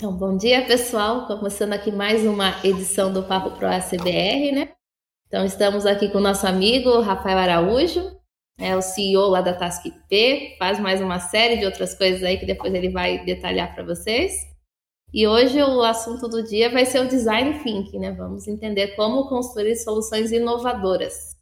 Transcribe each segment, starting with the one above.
Então, bom dia, pessoal. Começando aqui mais uma edição do Papo Pro ACBR, né? Então, estamos aqui com o nosso amigo Rafael Araújo, é o CEO lá da Task P, faz mais uma série de outras coisas aí que depois ele vai detalhar para vocês. E hoje o assunto do dia vai ser o design thinking, né? Vamos entender como construir soluções inovadoras.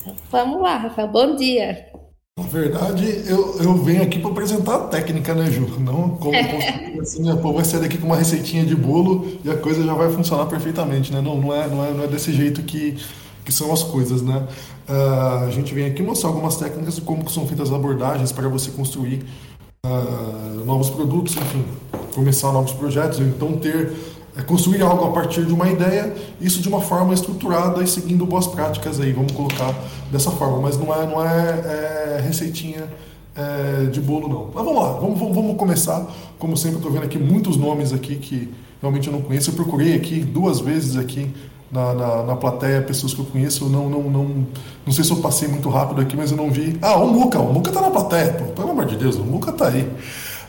Então, vamos lá, Rafael. Bom dia. Na verdade, eu, eu venho aqui para apresentar a técnica, né, Ju? Não como assim, a pô, vai sair daqui com uma receitinha de bolo e a coisa já vai funcionar perfeitamente, né? Não, não, é, não, é, não é desse jeito que, que são as coisas, né? Uh, a gente vem aqui mostrar algumas técnicas de como são feitas as abordagens para você construir uh, novos produtos, enfim, começar novos projetos, então ter é construir algo a partir de uma ideia, isso de uma forma estruturada e seguindo boas práticas aí, vamos colocar dessa forma, mas não é, não é, é receitinha é, de bolo não. Mas vamos lá, vamos, vamos, vamos começar, como sempre estou vendo aqui muitos nomes aqui que realmente eu não conheço, eu procurei aqui duas vezes aqui na, na, na, plateia pessoas que eu conheço. Eu não, não, não, não sei se eu passei muito rápido aqui, mas eu não vi. Ah, o Muca, o Muca tá na plateia, pô, pelo amor de Deus, o Muca tá aí.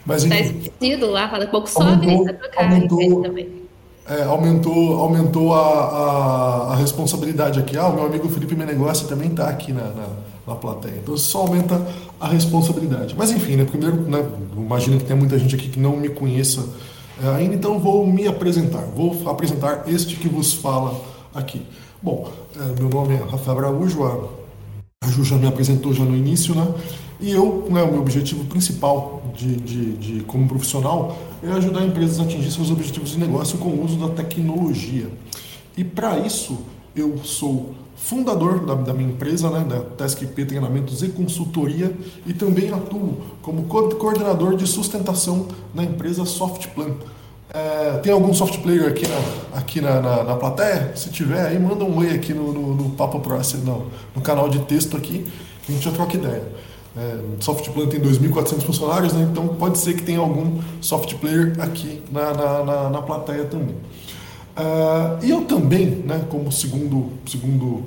Mas, tá esquecido lá, fala pouco sobre aumentou, aumentou, também é, aumentou, aumentou a, a, a, responsabilidade aqui. Ah, o meu amigo Felipe Menegócio também está aqui na, na, na, plateia. Então só aumenta a responsabilidade. Mas enfim, né, primeiro, né, imagino que tem muita gente aqui que não me conheça é, ainda, então vou me apresentar. Vou apresentar este que vos fala aqui. Bom, é, meu nome é Rafael Araújo, a, a Ju já me apresentou já no início, né? E eu, né, o meu objetivo principal de, de, de, como profissional é ajudar empresas a atingir seus objetivos de negócio com o uso da tecnologia. E para isso, eu sou fundador da, da, minha empresa, né, da TaskP Treinamentos e Consultoria, e também atuo como coordenador de sustentação na empresa Softplan. É, tem algum soft player aqui na, aqui na, na, na, plateia? Se tiver, aí manda um oi aqui no, no, no Papo Próximo, no canal de texto aqui, que a gente já troca ideia. É, tem 2.400 funcionários, né? então pode ser que tenha algum soft player aqui na, na, na, na plateia também. Uh, e eu também, né, como segundo, segundo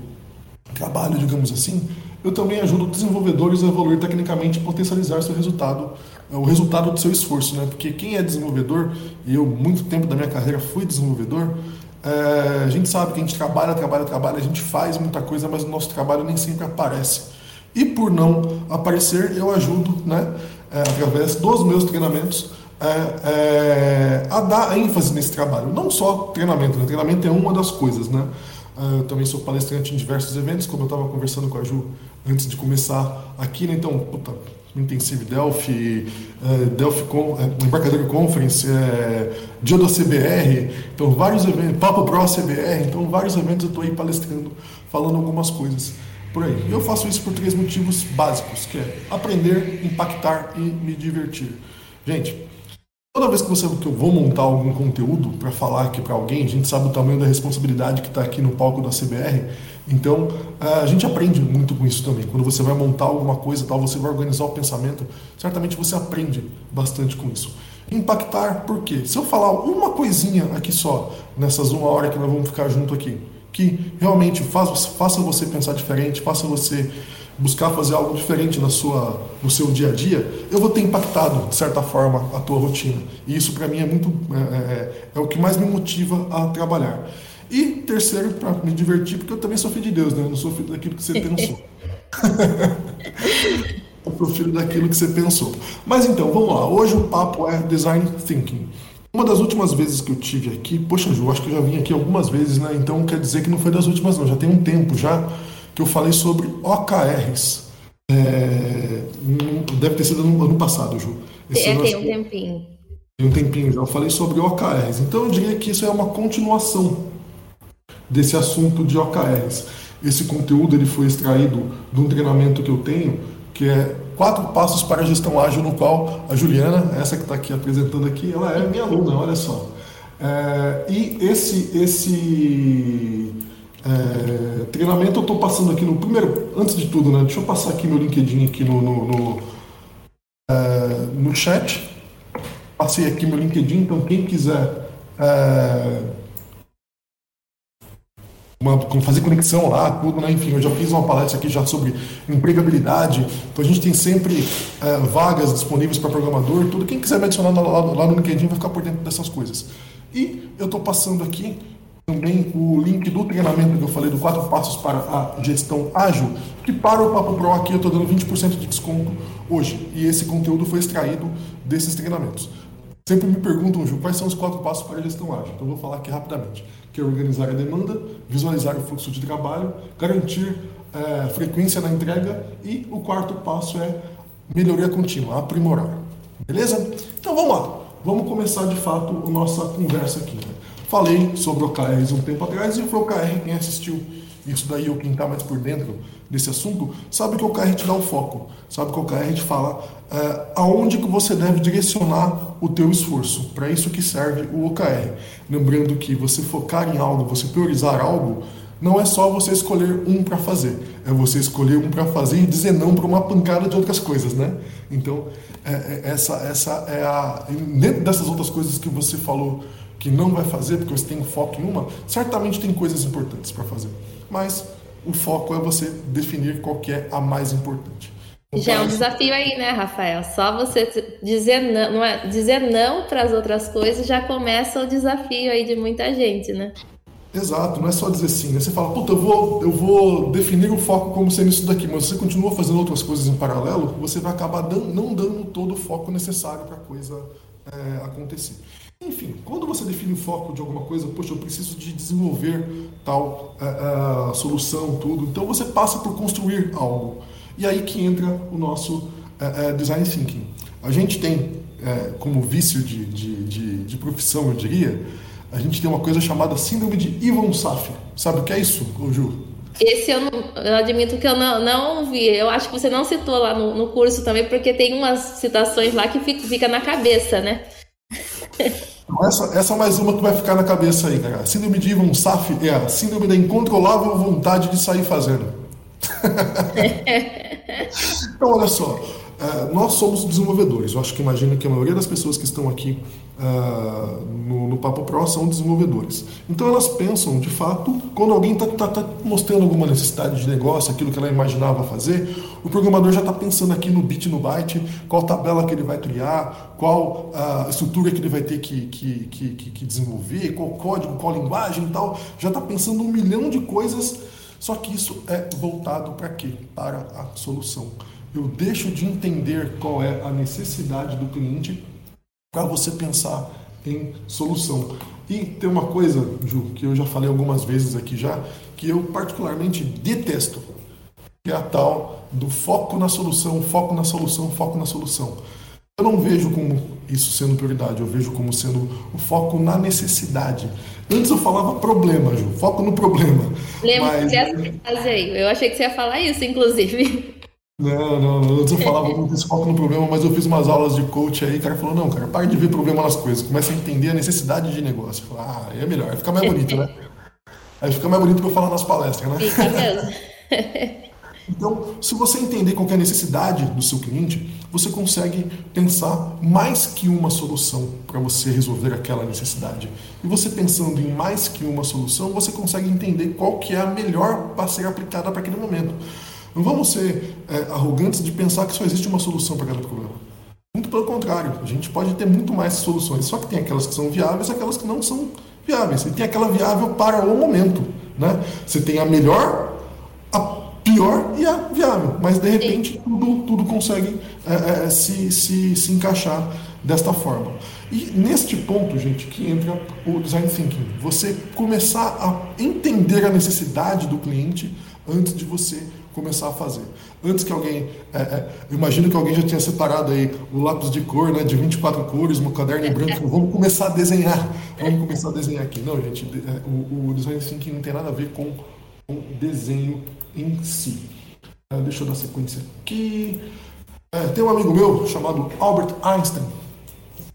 trabalho, digamos assim, eu também ajudo desenvolvedores a evoluir tecnicamente e potencializar seu resultado, o resultado do seu esforço, né? Porque quem é desenvolvedor, e eu muito tempo da minha carreira fui desenvolvedor, é, a gente sabe que a gente trabalha, trabalha, trabalha, a gente faz muita coisa, mas o nosso trabalho nem sempre aparece. E por não aparecer, eu ajudo, né, é, através dos meus treinamentos, é, é, a dar ênfase nesse trabalho. Não só treinamento, né? treinamento é uma das coisas. Né? É, eu também sou palestrante em diversos eventos, como eu estava conversando com a Ju antes de começar aqui, né? então, puta, Intensive Delphi, é, Delphi Con, Embarcador Conference, é, Dia da CBR, então vários eventos, Papo Pro CBR, então vários eventos eu estou aí palestrando, falando algumas coisas por aí. Eu faço isso por três motivos básicos, que é aprender, impactar e me divertir. Gente, toda vez que, você, que eu vou montar algum conteúdo para falar aqui para alguém, a gente sabe o tamanho da responsabilidade que está aqui no palco da CBR, então a gente aprende muito com isso também. Quando você vai montar alguma coisa, tal, você vai organizar o pensamento, certamente você aprende bastante com isso. Impactar, por quê? Se eu falar uma coisinha aqui só, nessas uma hora que nós vamos ficar junto aqui, que realmente faz, faça você pensar diferente, faça você buscar fazer algo diferente na sua, no seu dia a dia, eu vou ter impactado, de certa forma, a tua rotina. E isso, para mim, é, muito, é, é, é, o que mais me motiva a trabalhar. E terceiro, para me divertir, porque eu também sou filho de Deus, né? Eu não sou filho daquilo que você pensou. eu sou filho daquilo que você pensou. Mas então, vamos lá. Hoje o papo é Design Thinking. Uma das últimas vezes que eu tive aqui, poxa, Ju, acho que eu já vim aqui algumas vezes, né? Então quer dizer que não foi das últimas, não. Já tem um tempo já que eu falei sobre OKRs. É, deve ter sido no ano passado, Ju. Esse é, tem um tempinho. Tem um tempinho já. Eu falei sobre OKRs. Então eu diria que isso é uma continuação desse assunto de OKRs. Esse conteúdo ele foi extraído de um treinamento que eu tenho, que é quatro passos para a gestão ágil, no qual a Juliana, essa que está aqui apresentando aqui, ela é minha aluna, olha só. É, e esse, esse é, treinamento eu estou passando aqui no primeiro, antes de tudo, né? Deixa eu passar aqui meu LinkedIn aqui no, no, no, é, no chat. Passei aqui meu LinkedIn, então quem quiser é, uma, fazer conexão lá, tudo, né? Enfim, eu já fiz uma palestra aqui já sobre empregabilidade. Então a gente tem sempre é, vagas disponíveis para programador, tudo. Quem quiser me adicionar lá, lá, no LinkedIn vai ficar por dentro dessas coisas. E eu estou passando aqui também o link do treinamento que eu falei do quatro passos para a gestão ágil, que para o Papo Pro aqui eu estou dando 20% de desconto hoje. E esse conteúdo foi extraído desses treinamentos. Sempre me perguntam, Ju, quais são os quatro passos para a gestão ágil? Então vou falar aqui rapidamente que é organizar a demanda, visualizar o fluxo de trabalho, garantir é, frequência na entrega e o quarto passo é melhoria contínua, aprimorar. Beleza? Então vamos lá. Vamos começar de fato a nossa conversa aqui. Né? Falei sobre OKRs um tempo atrás e o OKR, quem assistiu isso daí ou quem está mais por dentro desse assunto, sabe que o OKR te dá o foco, sabe que o OKR te fala é, aonde que você deve direcionar o teu esforço. Para isso que serve o OKR. Lembrando que você focar em algo, você priorizar algo, não é só você escolher um para fazer, é você escolher um para fazer e dizer não para uma pancada de outras coisas, né? Então, é, é, essa, essa é a. Dentro dessas outras coisas que você falou que não vai fazer porque você tem foco em uma, certamente tem coisas importantes para fazer. Mas o foco é você definir qual que é a mais importante. Já é um desafio aí, né, Rafael? Só você dizer não, não é, dizer não para as outras coisas já começa o desafio aí de muita gente, né? Exato, não é só dizer sim. Né? Você fala, puta, eu vou, eu vou definir o foco como sendo isso daqui, mas você continua fazendo outras coisas em paralelo, você vai acabar dando, não dando todo o foco necessário para a coisa é, acontecer. Enfim, quando você define o foco de alguma coisa, poxa, eu preciso de desenvolver tal é, é, solução, tudo, então você passa por construir algo. E aí que entra o nosso é, design thinking. A gente tem, como vício de, de, de, de, profissão, eu diria, a gente tem uma coisa chamada síndrome de Ivan Safir. Sabe o que é isso, Ju? Esse eu, não, eu admito que eu não, não vi. Eu acho que você não citou lá no, no curso também, porque tem umas citações lá que fica, fica na cabeça, né? Essa, essa é mais uma que vai ficar na cabeça aí, cara. síndrome de Ivan Saf é a síndrome da incontrolável vontade de sair fazendo. então, olha só. Uh, nós somos desenvolvedores. Eu acho que imagino que a maioria das pessoas que estão aqui uh, no, no, Papo Pro são desenvolvedores. Então elas pensam, de fato, quando alguém está tá, tá mostrando alguma necessidade de negócio, aquilo que ela imaginava fazer, o programador já está pensando aqui no bit, no byte, qual tabela que ele vai criar, qual uh, estrutura que ele vai ter que, que, que, que desenvolver, qual código, qual linguagem e tal. Já está pensando um milhão de coisas, só que isso é voltado para quê? Para a solução eu deixo de entender qual é a necessidade do cliente para você pensar em solução. E tem uma coisa, Ju, que eu já falei algumas vezes aqui já, que eu particularmente detesto, que é a tal do foco na solução, foco na solução, foco na solução. Eu não vejo como isso sendo prioridade, eu vejo como sendo o foco na necessidade. Antes eu falava problema, Ju, foco no problema. Lembra mas... que aí. Eu achei que você ia falar isso, inclusive. Não, não, antes eu falava muito desse foco no problema, mas eu fiz umas aulas de coach aí, o cara falou, não, cara, para de ver problema nas coisas, começa a entender a necessidade de negócio. Eu falei, ah, é melhor, fica mais bonito, né? Aí fica mais bonito para eu falar nas palestras, né? Fica mesmo. então, se você entender qual é a necessidade do seu cliente, você consegue pensar mais que uma solução para você resolver aquela necessidade. E você pensando em mais que uma solução, você consegue entender qual que é a melhor para ser aplicada para aquele momento. Não vamos ser é, arrogantes de pensar que só existe uma solução para cada problema. Muito pelo contrário, a gente pode ter muito mais soluções, só que tem aquelas que são viáveis e aquelas que não são viáveis. E tem aquela viável para o momento. Né? Você tem a melhor, a pior e a viável, mas de repente tudo, tudo consegue é, é, se, se, se encaixar desta forma. E neste ponto, gente, que entra o design thinking. Você começar a entender a necessidade do cliente antes de você começar a fazer. Antes que alguém, é, é, imagino que alguém já tinha separado aí o lápis de cor, né, de 24 cores, um caderno branco, vamos começar a desenhar, vamos começar a desenhar aqui. Não, gente, é, o, o design thinking não tem nada a ver com o desenho em si. É, deixa eu dar sequência aqui. É, tem um amigo meu chamado Albert Einstein,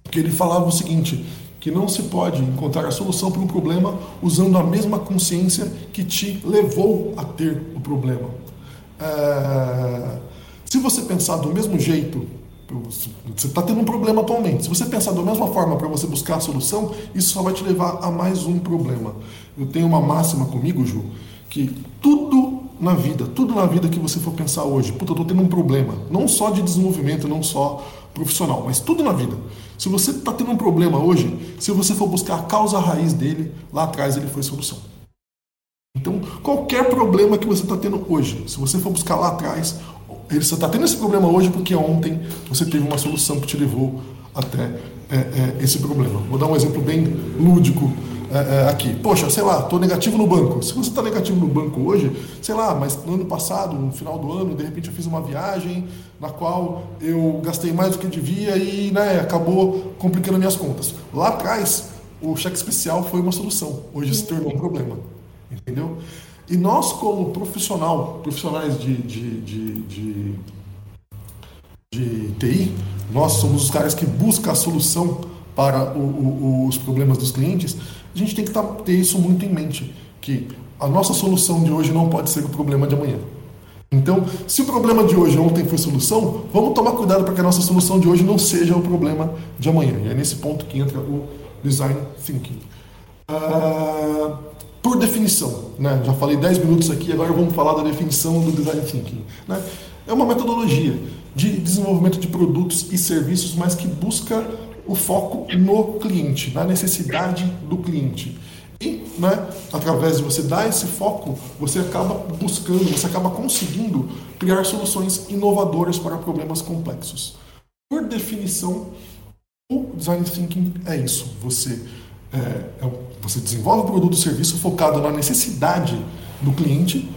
que ele falava o seguinte, que não se pode encontrar a solução para um problema usando a mesma consciência que te levou a ter o problema. É, se você pensar do mesmo jeito Você está tendo um problema atualmente. Se você pensar da mesma forma para você buscar a solução, isso só vai te levar a mais um problema. Eu tenho uma máxima comigo, Ju, que tudo na vida, tudo na vida que você for pensar hoje, puta, eu estou tendo um problema, não só de desenvolvimento, não só profissional, mas tudo na vida. Se você está tendo um problema hoje, se você for buscar a causa raiz dele, lá atrás ele foi solução. Então, qualquer problema que você está tendo hoje, se você for buscar lá atrás, você está tendo esse problema hoje porque ontem você teve uma solução que te levou até é, é, esse problema. Vou dar um exemplo bem lúdico é, é aqui. Poxa, sei lá, estou negativo no banco. Se você está negativo no banco hoje, sei lá, mas no ano passado, no final do ano, de repente eu fiz uma viagem na qual eu gastei mais do que devia e né, acabou complicando minhas contas. Lá atrás, o cheque especial foi uma solução. Hoje se tornou um problema. Entendeu? E nós, como profissional, profissionais de, de, de, de, de TI, nós somos os caras que buscam a solução para o, o, os problemas dos clientes, a gente tem que tá, ter isso muito em mente, que a nossa solução de hoje não pode ser o problema de amanhã. Então, se o problema de hoje ontem foi solução, vamos tomar cuidado para que a nossa solução de hoje não seja o problema de amanhã. E é nesse ponto que entra o design thinking. Uh, por definição, né? já falei 10 minutos aqui, agora vamos falar da definição do design thinking. Né? É uma metodologia de desenvolvimento de produtos e serviços, mas que busca o foco no cliente, na necessidade do cliente. E, né, através de você dar esse foco, você acaba buscando, você acaba conseguindo criar soluções inovadoras para problemas complexos. Por definição, o design thinking é isso. Você é, é, você desenvolve o produto ou serviço focado na necessidade do cliente,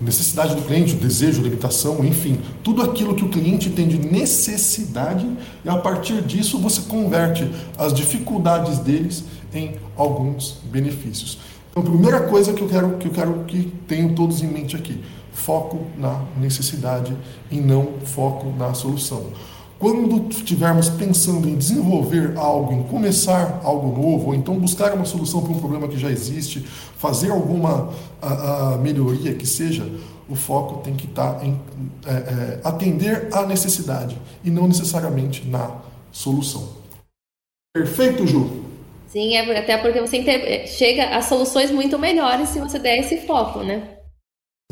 necessidade do cliente, desejo, limitação, enfim, tudo aquilo que o cliente tem de necessidade e a partir disso você converte as dificuldades deles em alguns benefícios. Então, a primeira coisa que eu quero que eu quero que tenham todos em mente aqui, foco na necessidade e não foco na solução. Quando estivermos pensando em desenvolver algo, em começar algo novo, ou então buscar uma solução para um problema que já existe, fazer alguma a, a melhoria que seja, o foco tem que estar em é, é, atender à necessidade e não necessariamente na solução. Perfeito, Ju? Sim, é, até porque você chega a soluções muito melhores se você der esse foco, né?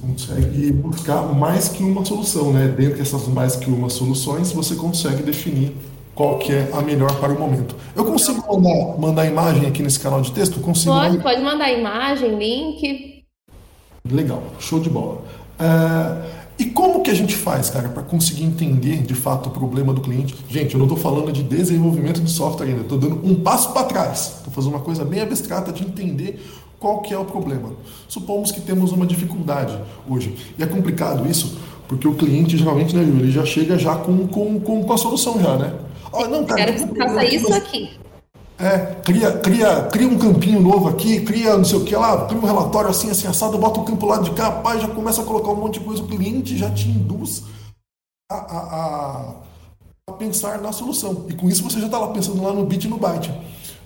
Consegue buscar mais que uma solução, né? Dentre essas mais que uma soluções, você consegue definir qual que é a melhor para o momento. Eu consigo mandar, mandar imagem aqui nesse canal de texto? Consigo pode, mandar... pode mandar imagem, link. Legal, show de bola. É, e como que a gente faz, cara, para conseguir entender de fato o problema do cliente? Gente, eu não estou falando de desenvolvimento de software ainda, estou dando um passo para trás. Estou fazendo uma coisa bem abstrata de entender qual que é o problema? Supomos que temos uma dificuldade hoje. E é complicado isso, porque o cliente geralmente, né, ele já chega já com, com, com, a solução já, né? Oh, não, cara, Quero que você faça isso aqui. É, cria, cria, cria um campinho novo aqui, cria não sei o que lá, cria um relatório assim, assim, assado, bota o campo lá de cá, pai, já começa a colocar um monte de coisa, o cliente já te induz a, a, a, a pensar na solução. E com isso você já está lá pensando lá no bit e no byte.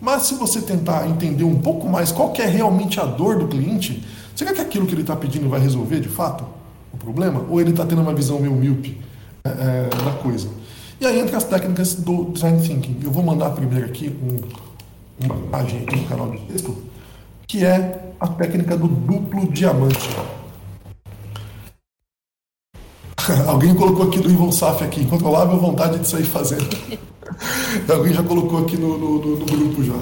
Mas se você tentar entender um pouco mais qual é realmente a dor do cliente, será que aquilo que ele está pedindo vai resolver de fato o problema? Ou ele está tendo uma visão meio míope é, é, da coisa? E aí entra as técnicas do design thinking. Eu vou mandar primeiro aqui um, uma imagem aqui no canal de texto, que é a técnica do duplo diamante. Alguém colocou aqui do Ivonsaf aqui, incontrolável vontade de sair fazendo. Alguém já colocou aqui no, no, no, grupo já.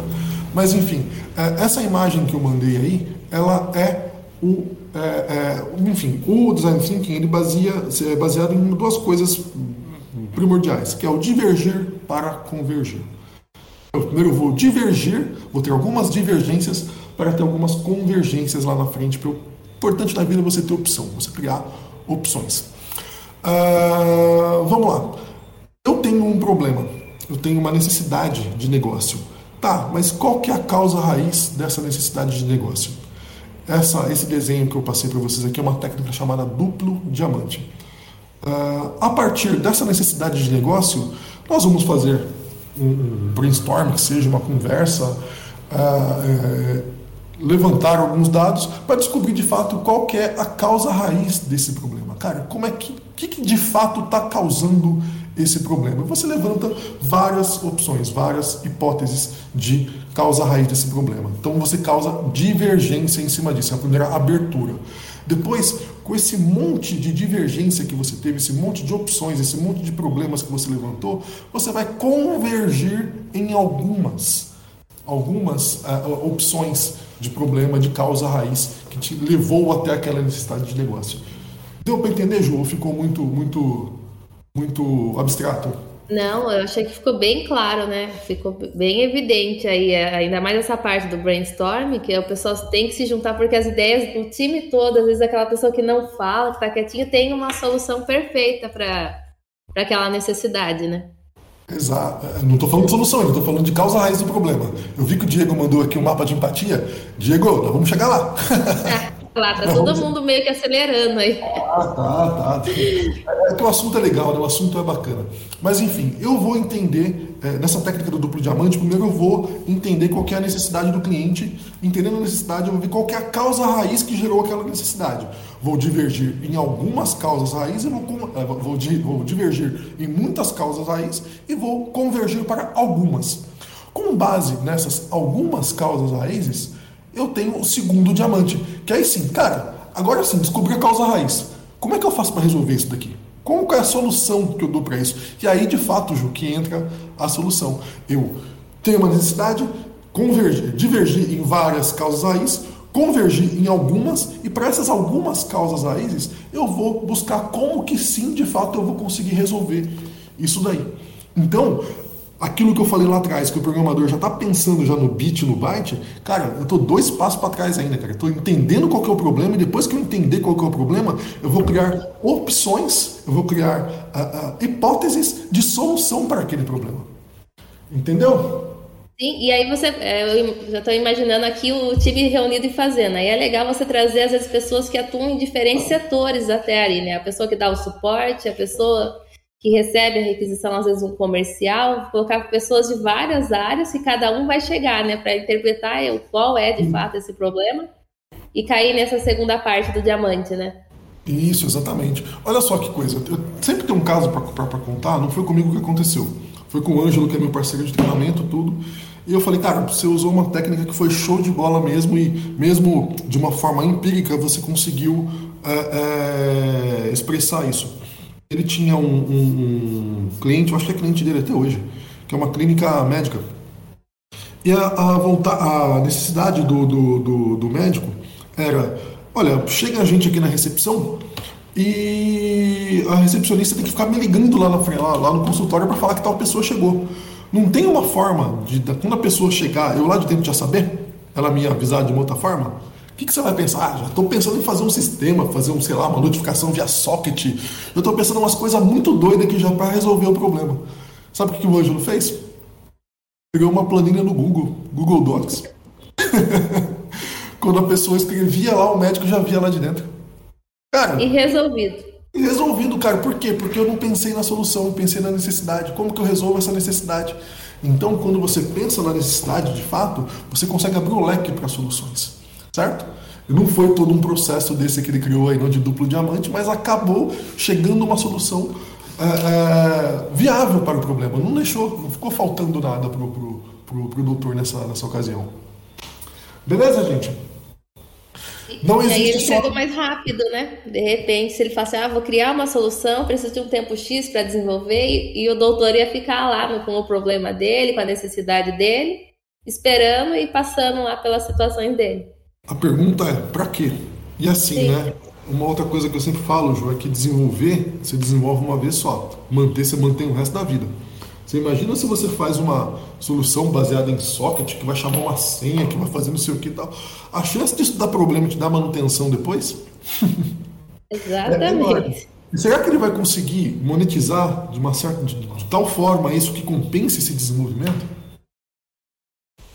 Mas enfim, é, essa imagem que eu mandei aí, ela é o, é, é, enfim, o design thinking ele baseia, é baseado em duas coisas primordiais, que é o divergir para convergir. Eu primeiro vou divergir, vou ter algumas divergências para ter algumas convergências lá na frente. O importante na vida é você ter opção, você criar opções. Uh, vamos lá. Eu tenho um problema eu tenho uma necessidade de negócio. Tá, mas qual que é a causa raiz dessa necessidade de negócio? Essa, esse desenho que eu passei para vocês aqui é uma técnica chamada duplo diamante. Uh, a partir dessa necessidade de negócio, nós vamos fazer um brainstorm, que seja uma conversa, uh, levantar alguns dados para descobrir de fato qual que é a causa raiz desse problema. Cara, como é que, que, que de fato está causando esse problema. Você levanta várias opções, várias hipóteses de causa raiz desse problema. Então você causa divergência em cima disso, é a primeira abertura. Depois, com esse monte de divergência que você teve, esse monte de opções, esse monte de problemas que você levantou, você vai convergir em algumas, algumas uh, opções de problema, de causa raiz que te levou até aquela necessidade de negócio. Deu para entender, Ju? Ficou muito, muito, muito abstrato? Não, eu achei que ficou bem claro, né? Ficou bem evidente aí, é, ainda mais essa parte do brainstorm, que o pessoal tem que se juntar, porque as ideias do time todo, às vezes aquela pessoa que não fala, que tá quietinha, tem uma solução perfeita para aquela necessidade, né? Exato. Não estou falando de solução, estou falando de causa raiz do problema. Eu vi que o Diego mandou aqui um mapa de empatia. Diego, nós vamos chegar lá. Lá, tá todo mundo meio que acelerando aí. Ah, tá, tá. É que o assunto é legal, né? O assunto é bacana. Mas enfim, eu vou entender, é, nessa técnica do duplo diamante, primeiro eu vou entender qual é a necessidade do cliente. Entendendo a necessidade, eu vou ver qual é a causa raiz que gerou aquela necessidade. Vou divergir em algumas causas raízes, vou, é, vou, vou divergir em muitas causas raízes e vou convergir para algumas. Com base nessas algumas causas raízes, eu tenho o segundo diamante. Que aí sim, cara, agora sim, descobri a causa raiz. Como é que eu faço para resolver isso daqui? Qual é a solução que eu dou para isso? E aí, de fato, Ju, que entra a solução. Eu tenho uma necessidade, convergir, divergir em várias causas raízes, convergir em algumas, e para essas algumas causas raízes, eu vou buscar como que sim, de fato, eu vou conseguir resolver isso daí. Então, aquilo que eu falei lá atrás, que o programador já está pensando já no bit, no byte, cara, eu estou dois passos para trás ainda, cara. Estou entendendo qual que é o problema e depois que eu entender qual que é o problema, eu vou criar opções, eu vou criar uh, uh, hipóteses de solução para aquele problema. Entendeu? Sim, e aí você, é, eu já estou imaginando aqui o time reunido e fazendo. Aí é legal você trazer às vezes pessoas que atuam em diferentes setores até ali, né? A pessoa que dá o suporte, a pessoa que recebe a requisição, às vezes um comercial, colocar pessoas de várias áreas que cada um vai chegar, né, para interpretar qual é de fato esse problema e cair nessa segunda parte do diamante, né? Isso, exatamente. Olha só que coisa, eu sempre tem um caso para contar, não foi comigo que aconteceu. Foi com o Ângelo, que é meu parceiro de treinamento, tudo. E eu falei, cara, você usou uma técnica que foi show de bola mesmo, e mesmo de uma forma empírica você conseguiu é, é, expressar isso. Ele tinha um, um, um, cliente, eu acho que é cliente dele até hoje, que é uma clínica médica. E a, a, a necessidade do, do, do, do médico era: olha, chega a gente aqui na recepção e a recepcionista tem que ficar me ligando lá, na, lá, lá no consultório para falar que tal pessoa chegou. Não tem uma forma de, quando a pessoa chegar, eu lá de dentro já saber, ela me avisar de uma outra forma? Que, que você vai pensar? Ah, já estou pensando em fazer um sistema, fazer um, sei lá, uma notificação via socket. Eu estou pensando em umas coisas muito doidas aqui já para resolver o problema. Sabe o que, que o Ângelo fez? Pegou uma planilha no Google, Google Docs. Quando a pessoa escrevia lá, o médico já via lá de dentro. Cara, e resolvido. E resolvido, cara. Por quê? Porque eu não pensei na solução, eu pensei na necessidade. Como que eu resolvo essa necessidade? Então, quando você pensa na necessidade de fato, você consegue abrir o leque para soluções certo? Não foi todo um processo desse que ele criou aí, de duplo diamante, mas acabou chegando a uma solução é, é, viável para o problema. Não deixou, não ficou faltando nada para o pro, pro, doutor nessa, nessa ocasião. Beleza, gente? Não existe e aí ele só... chegou mais rápido, né? De repente, se ele falasse, ah, vou criar uma solução, preciso de um tempo X para desenvolver, e, e, o doutor ia ficar lá no, com o problema dele, com a necessidade dele, esperando e passando lá pelas situações dele. A pergunta é, para quê? E assim, Sim. né? Uma outra coisa que eu sempre falo, João, é que desenvolver, você desenvolve uma vez só. Manter, você mantém o resto da vida. Você imagina se você faz uma solução baseada em socket, que vai chamar uma senha, que vai fazer não sei o que e tal. A chance disso dar problema e te dar manutenção depois? Exatamente. É será que ele vai conseguir monetizar de, uma certa, de, de tal forma isso que compense esse desenvolvimento?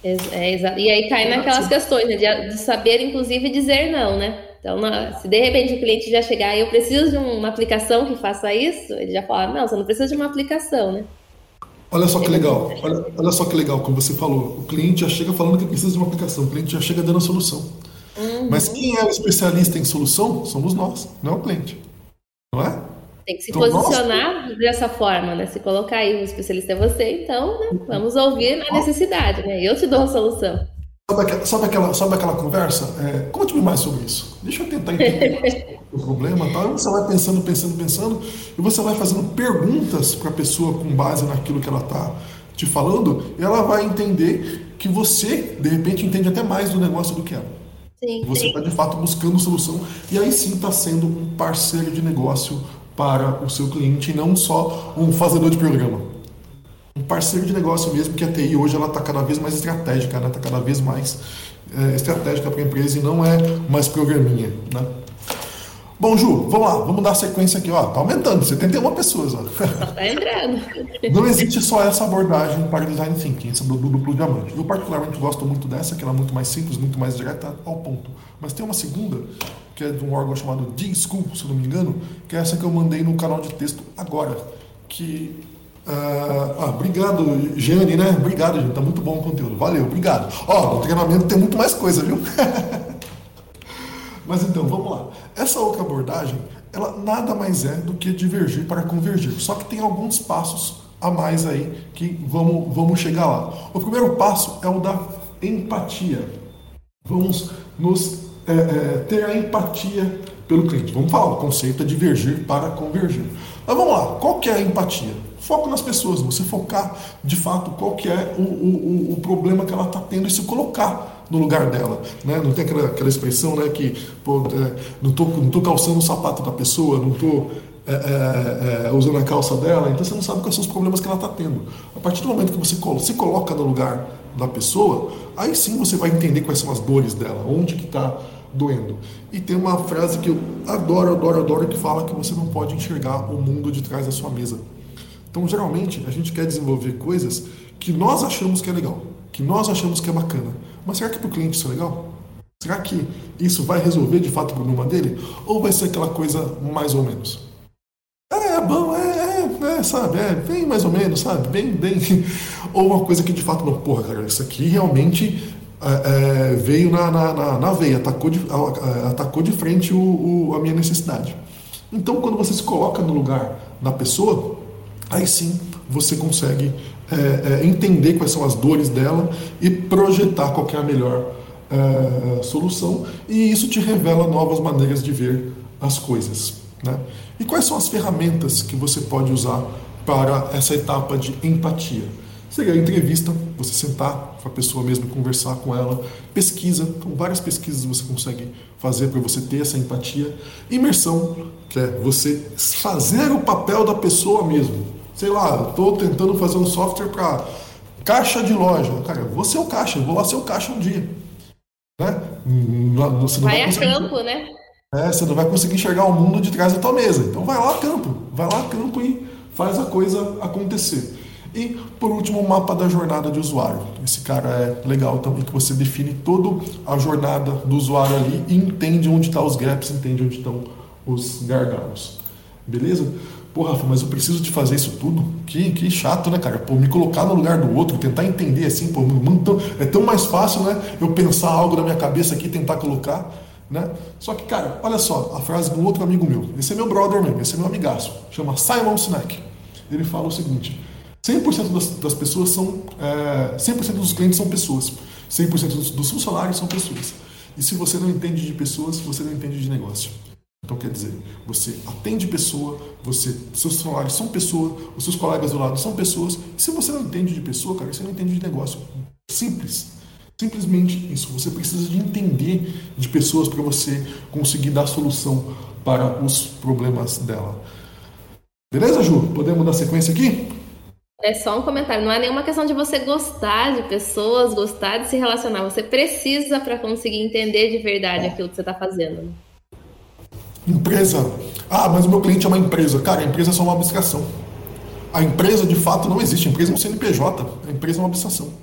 É, é, e aí cai naquelas questões, né, de, de, saber, inclusive, dizer não, né? Então, na, se de repente o cliente já chegar e eu preciso de uma aplicação que faça isso, ele já fala, não, você não precisa de uma aplicação, né? Olha só que legal, olha, olha só que legal, como você falou, o cliente já chega falando que precisa de uma aplicação, o cliente já chega dando a solução. Uhum. Mas quem é o especialista em solução somos nós, não é o cliente. Não é? Tem que se posicionar nós... dessa forma, né? Se colocar aí, o especialista é você, então né? vamos ouvir a necessidade, né? Eu te dou a solução. Sabe aquela, sabe aquela, sabe aquela conversa? É, Conte-me mais sobre isso. Deixa eu tentar entender o problema. Tá? Você vai pensando, pensando, pensando, e você vai fazendo perguntas para a pessoa com base naquilo que ela está te falando, e ela vai entender que você, de repente, entende até mais do negócio do que ela. Sim, você está, de fato, buscando solução, e aí sim está sendo um parceiro de negócio para o seu cliente, e não só um fazedor de programa um parceiro de negócio mesmo, que a TI hoje ela está cada vez mais estratégica, está né? Tá cada vez mais é, estratégica para a empresa e não é mais programinha. Né? Bom, Ju, vamos lá, vamos dar sequência aqui. Ó, tá aumentando, 71 pessoas. Ó. Tá entrando. Não existe só essa abordagem para design thinking, essa do, do duplo diamante. Eu particularmente gosto muito dessa, que ela é muito mais simples, muito mais direta ao ponto. Mas tem uma segunda, que é de um órgão chamado D-School, se não me engano, que é essa que eu mandei no canal de texto agora, que ah, ah, obrigado, Jane, né? Obrigado, gente. Tá muito bom o conteúdo. Valeu, obrigado. Ó, no treinamento tem muito mais coisa, viu? Mas então, vamos lá. Essa outra abordagem, ela nada mais é do que divergir para convergir. Só que tem alguns passos a mais aí que vamos, vamos chegar lá. O primeiro passo é o da empatia. Vamos nos é, é, ter a empatia pelo cliente. Vamos falar, o conceito é divergir para convergir. Mas vamos lá, qual que é a empatia? Foco nas pessoas, você focar de fato qual que é o, o, o problema que ela está tendo e se colocar no lugar dela. Né? Não tem aquela, aquela expressão né, que pô, é, não estou não tô calçando o sapato da pessoa, não estou é, é, é, usando a calça dela, então você não sabe quais são os problemas que ela está tendo. A partir do momento que você se coloca no lugar da pessoa, aí sim você vai entender quais são as dores dela, onde que está doendo. E tem uma frase que eu adoro, adoro, adoro, que fala que você não pode enxergar o mundo de trás da sua mesa. Então, geralmente, a gente quer desenvolver coisas que nós achamos que é legal, que nós achamos que é bacana. Mas será que para o cliente isso é legal? Será que isso vai resolver de fato o problema dele? Ou vai ser aquela coisa mais ou menos? É, bom, é, é, é, sabe? É bem mais ou menos, sabe? Bem, bem. Ou uma coisa que de fato não, porra, cara, isso aqui realmente é, é, veio na, na, na, na, veia, atacou de, atacou de frente o, o, a minha necessidade. Então, quando você se coloca no lugar da pessoa, aí sim você consegue é, é, entender quais são as dores dela e projetar qual é a melhor é, solução, e isso te revela novas maneiras de ver as coisas. Né? E quais são as ferramentas que você pode usar para essa etapa de empatia? Seria a entrevista, você sentar com a pessoa mesmo, conversar com ela, pesquisa, então várias pesquisas você consegue fazer para você ter essa empatia. Imersão, que é você fazer o papel da pessoa mesmo. Sei lá, estou tentando fazer um software para caixa de loja. Cara, eu vou ser o caixa, vou lá ser o caixa um dia. Né? Você não vai, vai a conseguir... campo, né? É, você não vai conseguir enxergar o mundo de trás da tua mesa. Então vai lá a campo, vai lá a campo e faz a coisa acontecer. E, por último, o mapa da jornada de usuário. Esse cara é legal também, que você define toda a jornada do usuário ali e entende onde estão tá os gaps, entende onde estão os gargalos. Beleza? Pô, Rafa, mas eu preciso de fazer isso tudo? Que, que chato, né, cara? Pô, me colocar no lugar do outro, tentar entender assim, pô, é tão mais fácil, né? Eu pensar algo na minha cabeça aqui tentar colocar, né? Só que, cara, olha só, a frase de um outro amigo meu. Esse é meu brother mesmo, esse é meu amigaço. Chama Simon Sinek. Ele fala o seguinte: 100% das, das pessoas são. É, 100% dos clientes são pessoas. 100% dos, dos funcionários são pessoas. E se você não entende de pessoas, você não entende de negócio. Então quer dizer, você atende pessoa, você, seus funcionários são pessoas, os seus colegas do lado são pessoas. E se você não entende de pessoa, cara, você não entende de negócio. Simples. Simplesmente isso. Você precisa de entender de pessoas para você conseguir dar solução para os problemas dela. Beleza, Ju? Podemos dar sequência aqui? É só um comentário, não é nenhuma questão de você gostar de pessoas, gostar de se relacionar. Você precisa para conseguir entender de verdade aquilo que você está fazendo. Empresa. Ah, mas o meu cliente é uma empresa. Cara, a empresa é só uma abstração. A empresa de fato não existe. A empresa é um CNPJ. A empresa é uma abstração.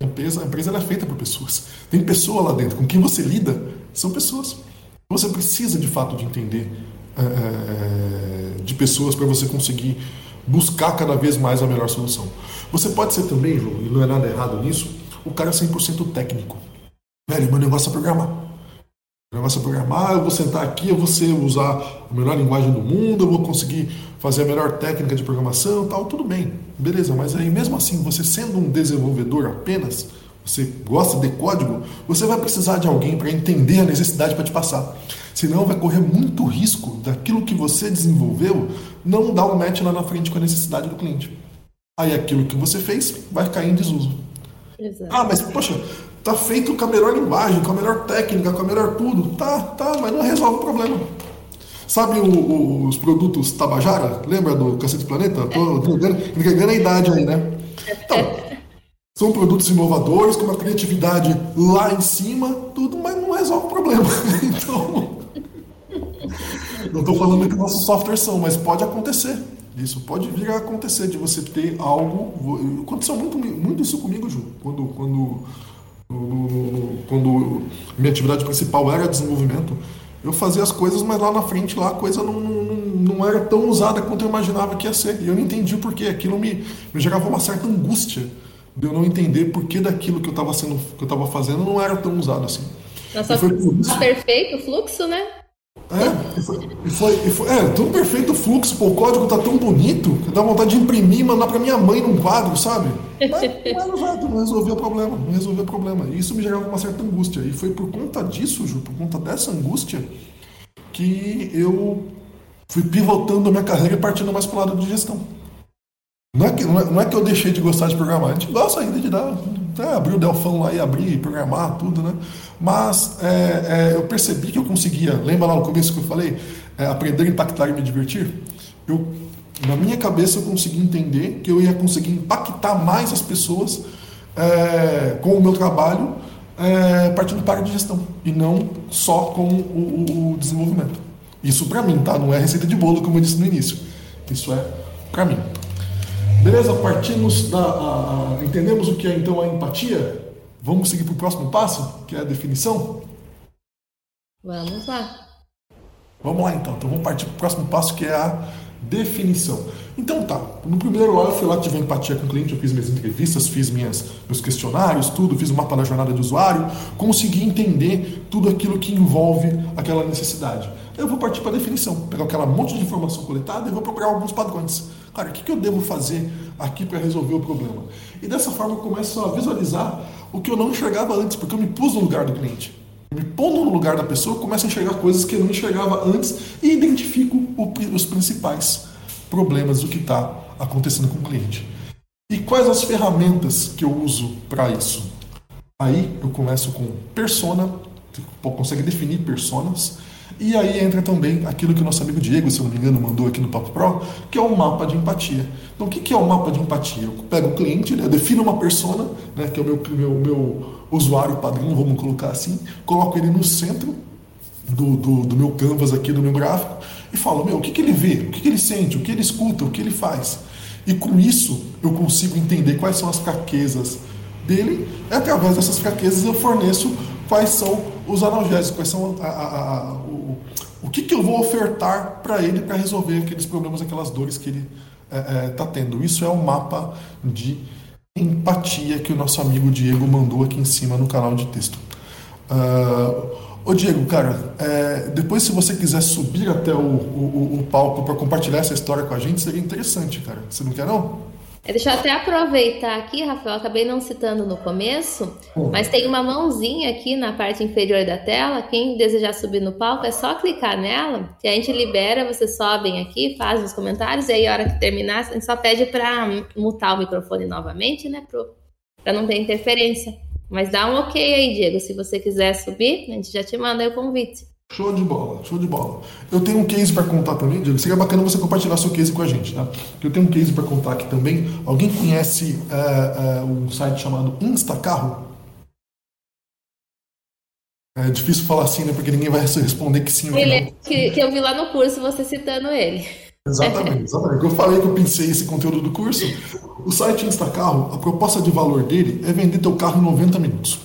A empresa, a empresa é feita por pessoas. Tem pessoa lá dentro. Com quem você lida são pessoas. Você precisa de fato de entender é, de pessoas para você conseguir buscar cada vez mais a melhor solução. Você pode ser também, João, e não é nada errado nisso, o cara 100% técnico. Velho, meu negócio é programar. O negócio é programar, eu vou sentar aqui, eu vou ser, usar a melhor linguagem do mundo, eu vou conseguir fazer a melhor técnica de programação tal, tudo bem, beleza, mas aí mesmo assim, você sendo um desenvolvedor apenas, você gosta de código, você vai precisar de alguém para entender a necessidade para te passar. Senão vai correr muito risco daquilo que você desenvolveu não dar um match lá na frente com a necessidade do cliente. Aí aquilo que você fez vai cair em desuso. Exato. Ah, mas poxa, Tá feito com a melhor linguagem, com a melhor técnica, com a melhor tudo. Tá, tá, mas não resolve o problema. Sabe o, o, os produtos Tabajara? Lembra do Cacete Planeta? Tô entregando a idade aí, né? Então, são produtos inovadores, com uma criatividade lá em cima, tudo, mas não resolve o problema. Então, não estou falando que nossos softwares são, mas pode acontecer. Isso pode vir a acontecer de você ter algo. Aconteceu muito, muito isso comigo, Ju. Quando, quando quando minha atividade principal era desenvolvimento, eu fazia as coisas, mas lá na frente lá a coisa não, não, não era tão usada quanto eu imaginava que ia ser. E eu não entendi por quê. Aquilo me, me gerava uma certa angústia de eu não entender por que daquilo que eu estava sendo que eu estava fazendo não era tão usado assim. Nossa, foi tá perfeito o fluxo, né? É, e foi, e foi, e foi, é, tão perfeito o fluxo, pô, o código tá tão bonito que dá vontade de imprimir e mandar pra minha mãe num quadro, sabe? Mas, mas não resolveu o problema, não resolveu o problema. E isso me gerava uma certa angústia. E foi por conta disso, Ju, por conta dessa angústia, que eu fui pivotando a minha carreira e partindo mais pro lado de gestão. Não é, que, não é, não, é, que eu deixei de gostar de programar, a gente gosta ainda de dar, até abrir o Delfão lá e abrir e programar tudo, né? Mas é, é, eu percebi que eu conseguia, lembra lá no começo que eu falei, é, aprender, impactar e me divertir? Eu, na minha cabeça eu consegui entender que eu ia conseguir impactar mais as pessoas é, com o meu trabalho é, partindo para de gestão e não só com o, o, o desenvolvimento. Isso para mim, tá? Não é receita de bolo como eu disse no início. Isso é para mim. Beleza? Partimos da. A, a, entendemos o que é então a empatia? Vamos seguir para o próximo passo, que é a definição? Vamos lá. Vamos lá então. Então vamos partir para o próximo passo, que é a definição. Então tá, no primeiro lá eu fui lá, tive empatia com o cliente, eu fiz minhas entrevistas, fiz minhas, meus questionários, tudo, fiz o um mapa da jornada de usuário, consegui entender tudo aquilo que envolve aquela necessidade. Eu vou partir para a definição, pegar aquela monte de informação coletada e vou procurar alguns padrões. Cara, o que, que eu devo fazer aqui para resolver o problema? E dessa forma eu começo a visualizar o que eu não enxergava antes, porque eu me pus no lugar do cliente. Me pondo no lugar da pessoa, começo a enxergar coisas que eu não enxergava antes e identifico os principais problemas do que está acontecendo com o cliente. E quais as ferramentas que eu uso para isso? Aí eu começo com persona, consegue definir personas, e aí entra também aquilo que o nosso amigo Diego, se não me engano, mandou aqui no Papo Pro, que é o mapa de empatia. Então, o que é o mapa de empatia? Eu pego o cliente, né, eu defino uma persona, né, que é o meu, meu, meu usuário padrão, vamos colocar assim, coloco ele no centro do, do, do, meu canvas aqui, do meu gráfico, e falo, meu, o que, que ele vê, o que, que ele sente, o que ele escuta, o que ele faz. E com isso eu consigo entender quais são as fraquezas dele, e através dessas fraquezas eu forneço quais são os analgésicos, quais são a, a, a, o, o que, que eu vou ofertar para ele para resolver aqueles problemas, aquelas dores que ele está é, é, tá tendo. Isso é um mapa de empatia que o nosso amigo Diego mandou aqui em cima no canal de texto. Uh, ô Diego, cara, é, depois se você quiser subir até o, o, o palco para compartilhar essa história com a gente, seria interessante, cara. Você não quer não? É, deixa eu até aproveitar aqui, Rafael, acabei não citando no começo, mas tem uma mãozinha aqui na parte inferior da tela. Quem desejar subir no palco é só clicar nela, que a gente libera, vocês sobem aqui, fazem os comentários, e aí a hora que terminar, a gente só pede para mutar o microfone novamente, né, para não ter interferência. Mas dá um ok aí, Diego, se você quiser subir, a gente já te manda aí o convite. Show de bola, show de bola. Eu tenho um case para contar também, Diego. Seria bacana você compartilhar seu case com a gente, tá? Eu tenho um case para contar aqui também. Alguém conhece é, é, um site chamado Instacarro? É difícil falar assim, né? Porque ninguém vai responder que sim. Ele, é que, que eu vi lá no curso você citando ele. Exatamente, exatamente. Eu falei que eu pensei esse conteúdo do curso. O site Instacarro, a proposta de valor dele é vender teu carro em 90 minutos.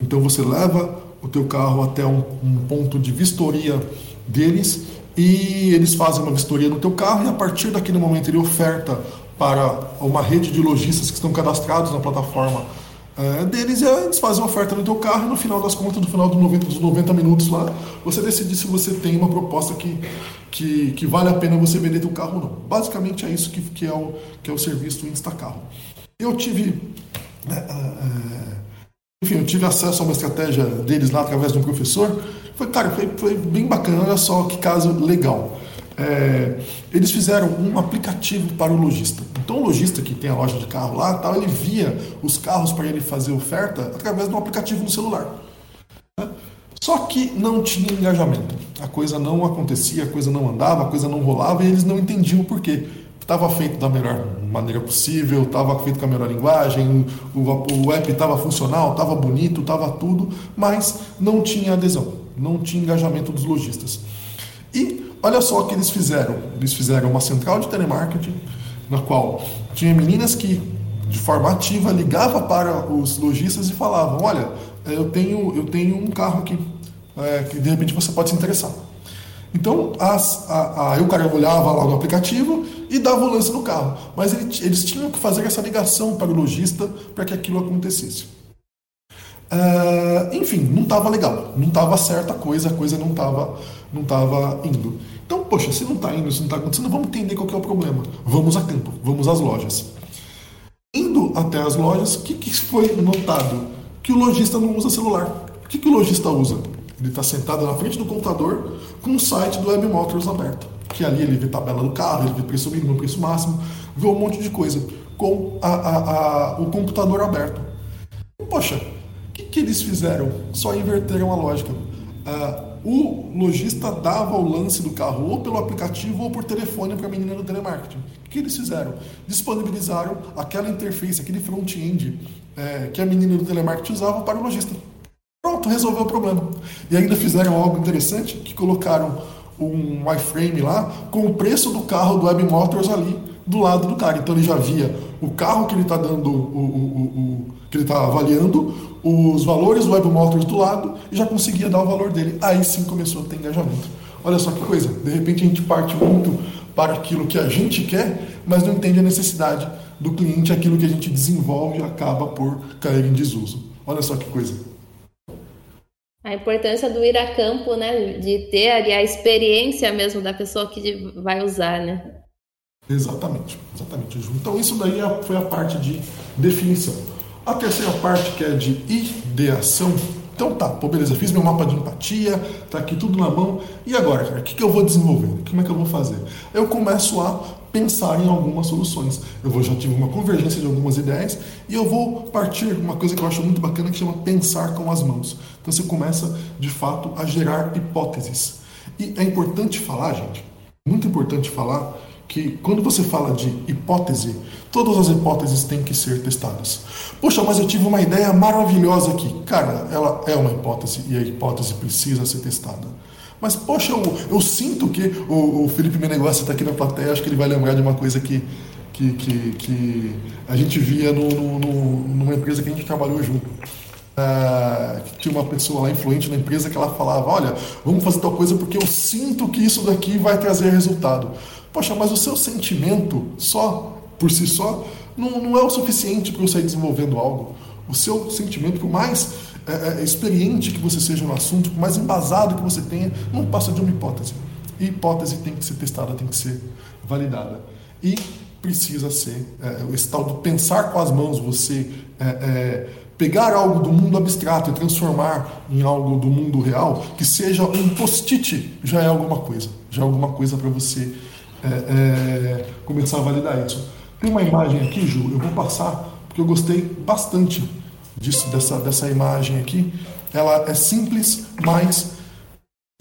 Então você leva o teu carro até um, um ponto de vistoria deles e eles fazem uma vistoria no teu carro e a partir daquele momento ele oferta para uma rede de lojistas que estão cadastrados na plataforma é, deles e eles fazem uma oferta no teu carro e no final das contas, no final dos 90, dos 90 minutos lá, você decide se você tem uma proposta que, que, que vale a pena você vender teu carro ou não. Basicamente é isso que, que, é, o, que é o serviço do Instacarro. Eu tive. É, é, enfim, eu tive acesso a uma estratégia deles lá através de um professor. Foi, cara, foi, foi bem bacana, olha só que caso legal. É, eles fizeram um aplicativo para o lojista. Então o lojista que tem a loja de carro lá, tal, ele via os carros para ele fazer oferta através de um aplicativo no celular. Só que não tinha engajamento. A coisa não acontecia, a coisa não andava, a coisa não rolava e eles não entendiam o porquê. Estava feito da melhor maneira possível, estava feito com a melhor linguagem, o, o app estava funcional, estava bonito, estava tudo, mas não tinha adesão, não tinha engajamento dos lojistas. E olha só o que eles fizeram. Eles fizeram uma central de telemarketing, na qual tinha meninas que, de forma ativa, ligava para os lojistas e falavam: Olha, eu tenho, eu tenho um carro aqui, é, que de repente você pode se interessar. Então, as, a, a, cara olhava lá no aplicativo e dava o lance no carro. Mas ele, eles tinham que fazer essa ligação para o lojista para que aquilo acontecesse. Uh, enfim, não estava legal, não estava certa coisa, a coisa não estava não tava indo. Então, poxa, se não está indo, se não está acontecendo, vamos entender qual é o problema. Vamos a campo, vamos às lojas. Indo até as lojas, o que, que foi notado? Que o lojista não usa celular. O que, que o lojista usa? Ele está sentado na frente do computador com o site do Web Motors aberto. Que ali ele vê tabela do carro, ele vê preço mínimo, preço máximo, vê um monte de coisa com a, a, a, o computador aberto. Poxa, o que, que eles fizeram? Só inverteram a lógica. Uh, o lojista dava o lance do carro ou pelo aplicativo ou por telefone para a menina do telemarketing. O que eles fizeram? Disponibilizaram aquela interface, aquele front-end é, que a menina do telemarketing usava para o lojista. Pronto, resolveu o problema. E ainda fizeram algo interessante, que colocaram um iframe lá com o preço do carro do Web Motors ali do lado do cara. Então ele já via o carro que ele está dando, o, o, o, que ele está avaliando, os valores do Web Motors do lado e já conseguia dar o valor dele. Aí sim começou a ter engajamento. Olha só que coisa. De repente a gente parte muito para aquilo que a gente quer, mas não entende a necessidade do cliente, aquilo que a gente desenvolve acaba por cair em desuso. Olha só que coisa. A importância do ir a campo, né? De ter ali a experiência mesmo da pessoa que vai usar, né? Exatamente, exatamente. Então isso daí é, foi a parte de definição. A terceira parte que é de ideação. Então tá, pô, beleza, fiz meu mapa de empatia, tá aqui tudo na mão. E agora, cara, o que, que eu vou desenvolver? Como é que eu vou fazer? Eu começo a pensar em algumas soluções. Eu vou, já tive uma convergência de algumas ideias e eu vou partir uma coisa que eu acho muito bacana que chama pensar com as mãos. Então você começa de fato a gerar hipóteses. E é importante falar, gente, muito importante falar que quando você fala de hipótese, todas as hipóteses têm que ser testadas. Poxa, mas eu tive uma ideia maravilhosa aqui. Cara, ela é uma hipótese e a hipótese precisa ser testada. Mas, poxa, eu, eu sinto que o, o Felipe Menegócio está aqui na plateia, acho que ele vai lembrar de uma coisa que, que, que, que a gente via no, no, no, numa empresa que a gente trabalhou junto. Uh, tinha uma pessoa lá influente na empresa que ela falava: Olha, vamos fazer tal coisa porque eu sinto que isso daqui vai trazer resultado. Poxa, mas o seu sentimento só, por si só, não, não é o suficiente para eu sair desenvolvendo algo. O seu sentimento, por mais é, é, experiente que você seja no assunto, por mais embasado que você tenha, não passa de uma hipótese. E hipótese tem que ser testada, tem que ser validada. E precisa ser é, esse tal do pensar com as mãos, você é, é, pegar algo do mundo abstrato e transformar em algo do mundo real, que seja um post-it, já é alguma coisa. Já é alguma coisa para você é, é, começar a validar isso. Tem uma imagem aqui, Ju, eu vou passar, porque eu gostei bastante disso, dessa, dessa imagem aqui. Ela é simples, mas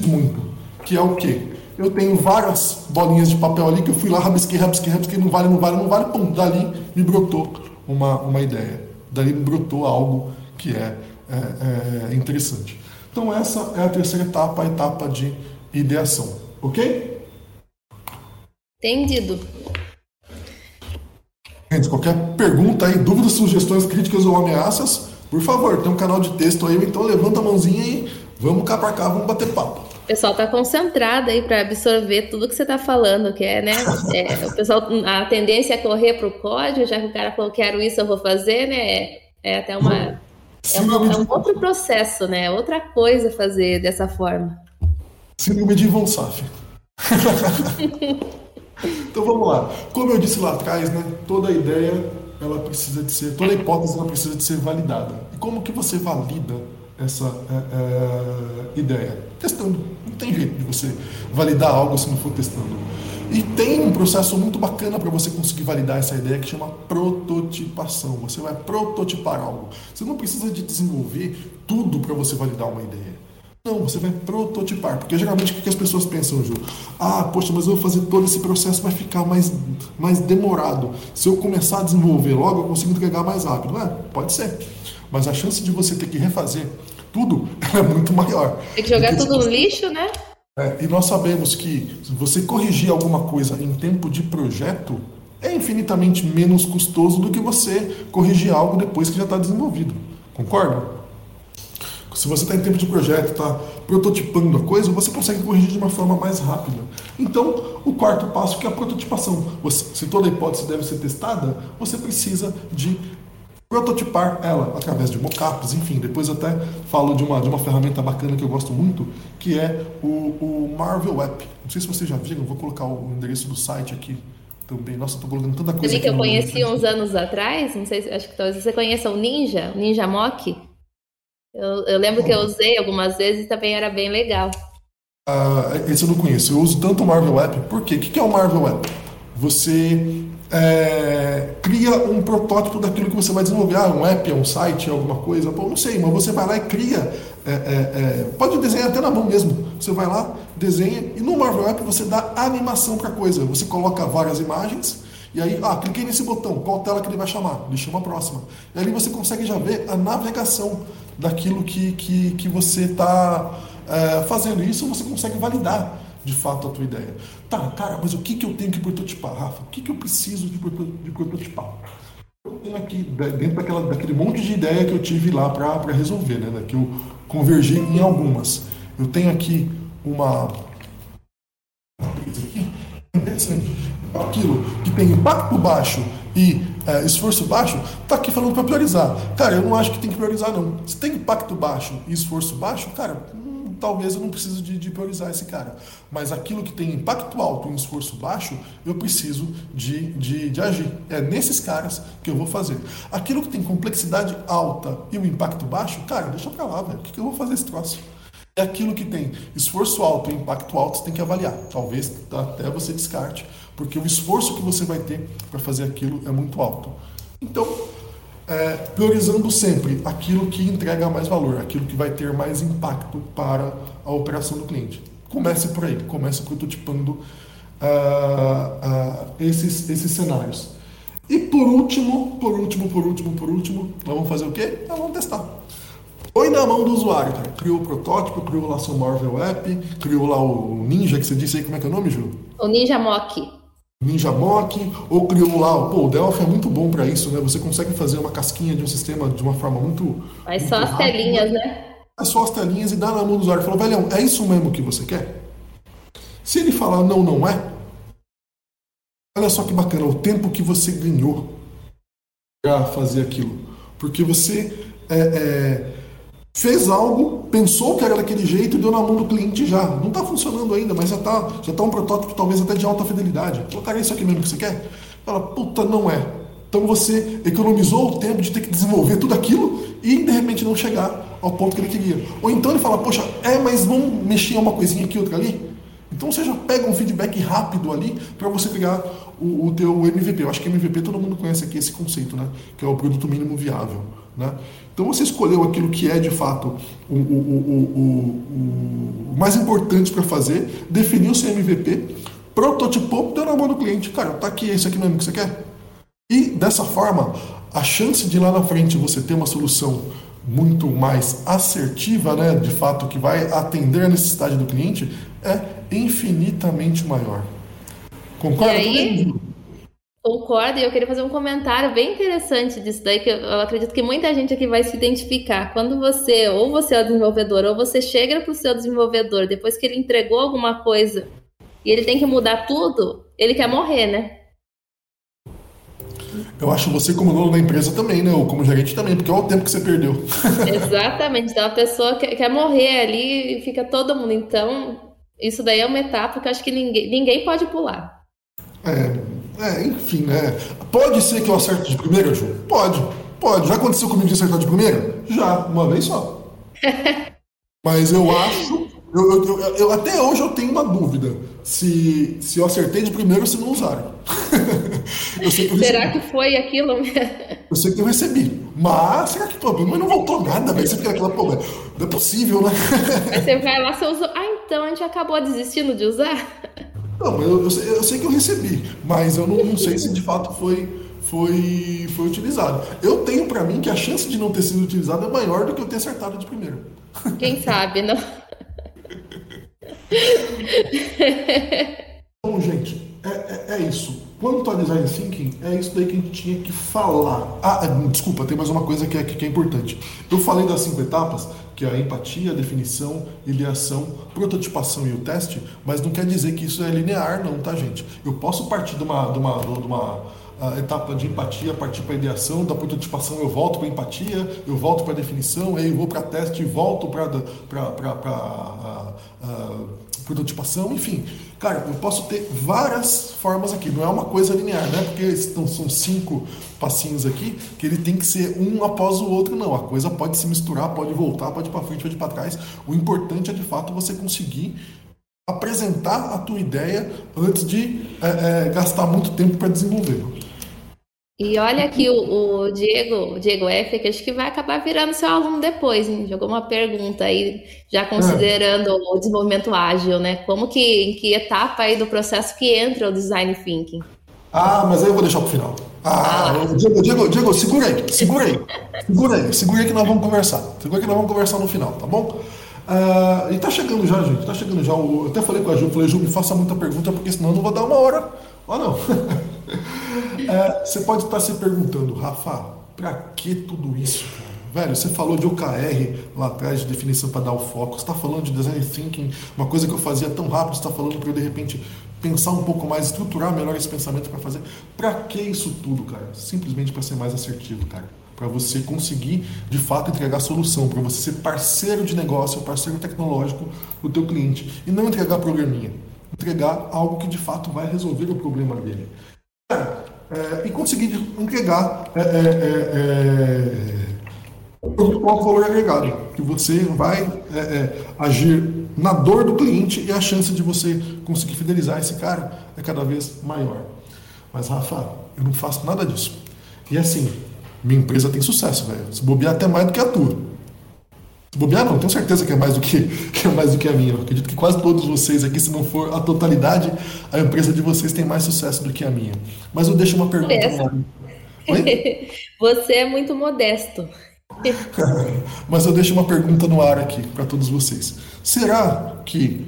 muito. Que é o quê? Eu tenho várias bolinhas de papel ali que eu fui lá, rabisquei, rabisquei, rabisquei, não vale, não vale, não vale, pum, dali me brotou uma, uma ideia. Dali me brotou algo que é, é, é interessante. Então essa é a terceira etapa, a etapa de ideação. Ok? Entendido. Gente, qualquer pergunta aí, dúvidas, sugestões, críticas ou ameaças, por favor, tem um canal de texto aí, então levanta a mãozinha e vamos cá pra cá, vamos bater papo. O pessoal tá concentrado aí para absorver tudo que você tá falando, que é, né? É, o pessoal, a tendência é correr pro código, já que o cara falou, quero isso, eu vou fazer, né? É até uma. É, uma, é um outro processo, né? Outra coisa fazer dessa forma. Síndrome de Von Saf. então vamos lá. Como eu disse lá atrás, né? Toda ideia ela precisa de ser, toda hipótese ela precisa de ser validada. E como que você valida essa é, é, ideia? Testando. Não tem jeito de você validar algo se não for testando. E tem um processo muito bacana para você conseguir validar essa ideia que chama prototipação. Você vai prototipar algo. Você não precisa de desenvolver tudo para você validar uma ideia. Não, você vai prototipar. Porque geralmente o que as pessoas pensam, Ju? Ah, poxa, mas eu vou fazer todo esse processo, vai ficar mais, mais demorado. Se eu começar a desenvolver logo, eu consigo entregar mais rápido. É, pode ser. Mas a chance de você ter que refazer tudo é muito maior. Tem que jogar tudo no lixo, né? É, e nós sabemos que se você corrigir alguma coisa em tempo de projeto, é infinitamente menos custoso do que você corrigir algo depois que já está desenvolvido. Concorda? Se você está em tempo de projeto, está prototipando a coisa, você consegue corrigir de uma forma mais rápida. Então, o quarto passo que é a prototipação. Você, se toda hipótese deve ser testada, você precisa de prototipar ela através de mockups, enfim. Depois até falo de uma, de uma ferramenta bacana que eu gosto muito, que é o, o Marvel App. Não sei se vocês já viram, vou colocar o endereço do site aqui também. Nossa, estou colocando tanta coisa. Você que eu conheci uns anos atrás, não sei, acho que talvez você conheça o Ninja, o Ninja Mock. Eu, eu lembro que eu usei algumas vezes e também era bem legal. Uh, esse eu não conheço. Eu uso tanto o Marvel App. Por quê? O que é o Marvel App? Você é, cria um protótipo daquilo que você vai desenvolver. Ah, um app, é um site, é alguma coisa. Pô, não sei, mas você vai lá e cria. É, é, é pode desenhar até na mão mesmo. Você vai lá, desenha, e no Marvel App você dá animação para a coisa. Você coloca várias imagens. E aí, ah, cliquei nesse botão, qual tela que ele vai chamar? Ele chama a próxima. E aí você consegue já ver a navegação daquilo que, que, que você está é, fazendo. Isso você consegue validar de fato a tua ideia. Tá, cara, mas o que, que eu tenho que prototipar, Rafa? O que, que eu preciso de, de prototipar? Eu tenho aqui, dentro daquela, daquele monte de ideia que eu tive lá para resolver, né? Que eu convergi em algumas. Eu tenho aqui uma. Aquilo que tem impacto baixo e é, esforço baixo, tá aqui falando para priorizar. Cara, eu não acho que tem que priorizar, não. Se tem impacto baixo e esforço baixo, cara, hum, talvez eu não preciso de, de, priorizar esse cara. Mas aquilo que tem impacto alto e esforço baixo, eu preciso de, de, de agir. É nesses caras que eu vou fazer. Aquilo que tem complexidade alta e o impacto baixo, cara, deixa pra lá, velho. O que, que eu vou fazer esse troço? É aquilo que tem esforço alto e impacto alto, você tem que avaliar. Talvez até você descarte porque o esforço que você vai ter para fazer aquilo é muito alto. Então, é, priorizando sempre aquilo que entrega mais valor, aquilo que vai ter mais impacto para a operação do cliente. Comece por aí, comece prototipando uh, uh, esses, esses cenários. E por último, por último, por último, por último, nós vamos fazer o quê? Nós vamos testar. Põe na mão do usuário, cara. Criou o protótipo, criou lá seu Marvel App, criou lá o Ninja, que você disse aí, como é que é o nome, Ju? O Ninja Mock. Ninja Mock, ou criou lá, pô, o Delphi é muito bom para isso, né? Você consegue fazer uma casquinha de um sistema de uma forma muito. Mas muito só as telinhas, né? É só as telinhas e dá na mão do usuário. Falou, velhão, é isso mesmo que você quer? Se ele falar não, não é, olha só que bacana, o tempo que você ganhou para fazer aquilo. Porque você é, é, fez algo, pensou que era daquele jeito e deu na mão do cliente já. Não está funcionando ainda, mas já está já tá um protótipo talvez até de alta fidelidade. Colocar isso aqui mesmo que você quer? Fala, puta, não é. Então você economizou o tempo de ter que desenvolver tudo aquilo e de repente não chegar ao ponto que ele queria. Ou então ele fala, poxa, é, mas vamos mexer uma coisinha aqui, outra ali? Então você já pega um feedback rápido ali para você pegar o, o teu MVP. Eu acho que MVP todo mundo conhece aqui esse conceito, né? Que é o produto mínimo viável. Né? Então você escolheu aquilo que é de fato o, o, o, o mais importante para fazer, definiu seu MVP, prototipou, deu na mão do cliente. Cara, tá aqui, é isso aqui mesmo que você quer. E dessa forma, a chance de lá na frente você ter uma solução muito mais assertiva, né, de fato, que vai atender a necessidade do cliente, é infinitamente maior. Concorda? E aí, Concordo, e eu queria fazer um comentário bem interessante disso daí, que eu acredito que muita gente aqui vai se identificar. Quando você, ou você é o desenvolvedor, ou você chega para o seu desenvolvedor, depois que ele entregou alguma coisa e ele tem que mudar tudo, ele quer morrer, né? eu acho você como dono da empresa também, né? Ou como gerente também, porque olha o tempo que você perdeu. Exatamente. Então a pessoa quer, quer morrer ali e fica todo mundo. Então, isso daí é uma etapa que eu acho que ninguém, ninguém pode pular. É, é, enfim, né? Pode ser que eu acerte de primeira, Ju? Pode, pode. Já aconteceu comigo de acertar de primeira? Já, uma vez só. Mas eu acho. Eu, eu, eu, eu, até hoje eu tenho uma dúvida se, se eu acertei de primeira ou se não usaram. será que foi aquilo? Eu sei que eu recebi. Mas será que pô, mas não voltou nada, velho? Você fica aquela, pô, não é possível, né? Aí você vai lá, você usou. Ah, então a gente acabou desistindo de usar? Não, eu, eu, sei, eu sei que eu recebi, mas eu não, não sei se de fato foi, foi, foi utilizado. Eu tenho para mim que a chance de não ter sido utilizado é maior do que eu ter acertado de primeira. Quem sabe, não? Bom, gente, é, é, é, isso. Quanto ao design thinking, é isso daí que a gente tinha que falar. Ah, é, desculpa, tem mais uma coisa que é, que é importante. Eu falei das cinco etapas, que é a empatia, a definição, ideação, prototipação e o teste, mas não quer dizer que isso é linear, não, tá, gente? Eu posso partir de uma, de uma, de uma uh, etapa de empatia, partir para a ideação, da prototipação eu volto para empatia, eu volto para a definição, aí eu vou para teste e volto para prototipação, enfim. Cara, eu posso ter várias formas aqui, não é uma coisa linear, né? Porque são cinco passinhos aqui, que ele tem que ser um após o outro, não. A coisa pode se misturar, pode voltar, pode ir para frente, pode ir para trás. O importante é de fato você conseguir apresentar a tua ideia antes de é, é, gastar muito tempo para desenvolver. E olha aqui o, o, Diego, o Diego F, que acho que vai acabar virando seu aluno depois, hein? Jogou uma pergunta aí, já considerando é. o desenvolvimento ágil, né? Como que, em que etapa aí do processo que entra o design thinking? Ah, mas aí eu vou deixar pro final. Ah, ah. Diego, Diego, Diego, segura aí, segura aí, segura aí, segura aí que nós vamos conversar. Segura aí que nós vamos conversar no final, tá bom? Uh, e tá chegando já, gente, tá chegando já. Eu até falei com a Ju, falei, Ju, me faça muita pergunta, porque senão eu não vou dar uma hora. Ou não. É, você pode estar se perguntando, Rafa, para que tudo isso, cara? Velho, você falou de OKR lá atrás, de definição para dar o foco. Você está falando de design thinking, uma coisa que eu fazia tão rápido, você está falando para eu de repente pensar um pouco mais, estruturar melhor esse pensamento para fazer. Para que isso tudo, cara? Simplesmente para ser mais assertivo, cara. Para você conseguir de fato entregar solução, para você ser parceiro de negócio, parceiro tecnológico do teu cliente e não entregar programinha, entregar algo que de fato vai resolver o problema dele. É, e conseguir entregar é, é, é, é o valor agregado, que você vai agir na dor do cliente e a chance de você conseguir fidelizar esse cara é cada vez maior. Mas, Rafa, eu não faço nada disso. E assim, minha empresa tem sucesso, velho. Se bobear até mais do que a tua. Bobear não, tenho certeza que é mais do que, que é mais do que a minha. Eu acredito que quase todos vocês aqui, se não for a totalidade, a empresa de vocês tem mais sucesso do que a minha. Mas eu deixo uma pergunta. Você é muito modesto. Mas eu deixo uma pergunta no ar aqui para todos vocês. Será que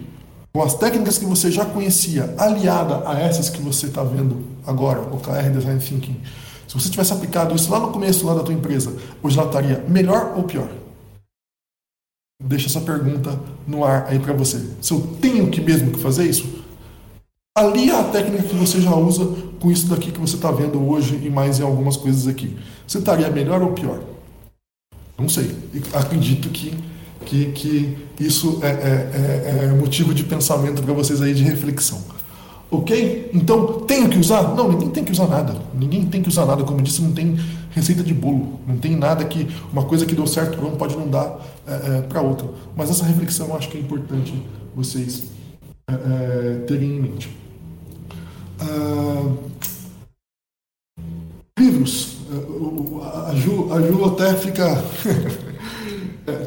com as técnicas que você já conhecia, aliada a essas que você está vendo agora, o KR Design Thinking, se você tivesse aplicado isso lá no começo lá da tua empresa, hoje ela estaria melhor ou pior? Deixa essa pergunta no ar aí para você. Se eu tenho que mesmo que fazer isso, alia a técnica que você já usa com isso daqui que você está vendo hoje e mais em algumas coisas aqui. Você estaria melhor ou pior? Não sei. Acredito que, que, que isso é, é, é, é motivo de pensamento para vocês aí de reflexão. Ok? Então, tenho que usar? Não, ninguém tem que usar nada. Ninguém tem que usar nada. Como eu disse, não tem receita de bolo. Não tem nada que. Uma coisa que deu certo para um pode não dar é, é, para outro. Mas essa reflexão eu acho que é importante vocês é, é terem em mente. Ah, livros. É, a Ju, a Ju até fica.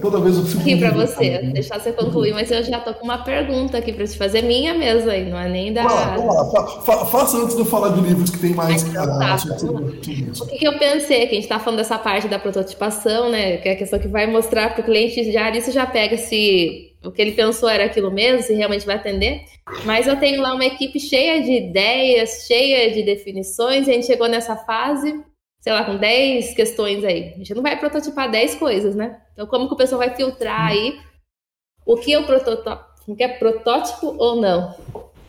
Toda vez eu fico. Aqui para você, deixar você concluir, mas eu já tô com uma pergunta aqui para te fazer, minha mesmo aí, não é nem da. Vamos lá, Fa fa faça antes de eu falar de livros que tem mais. Então, tá. o que, que, eu pensei? Que a gente está falando dessa parte da prototipação, né? Que é a questão que vai mostrar para o cliente já isso já pega se o que ele pensou era aquilo mesmo, se realmente vai atender. Mas eu tenho lá uma equipe cheia de ideias, cheia de definições, e a gente chegou nessa fase sei lá, com 10 questões aí. A gente não vai prototipar 10 coisas, né? Então, como que o pessoal vai filtrar aí o que é o protótipo, o que é protótipo ou não?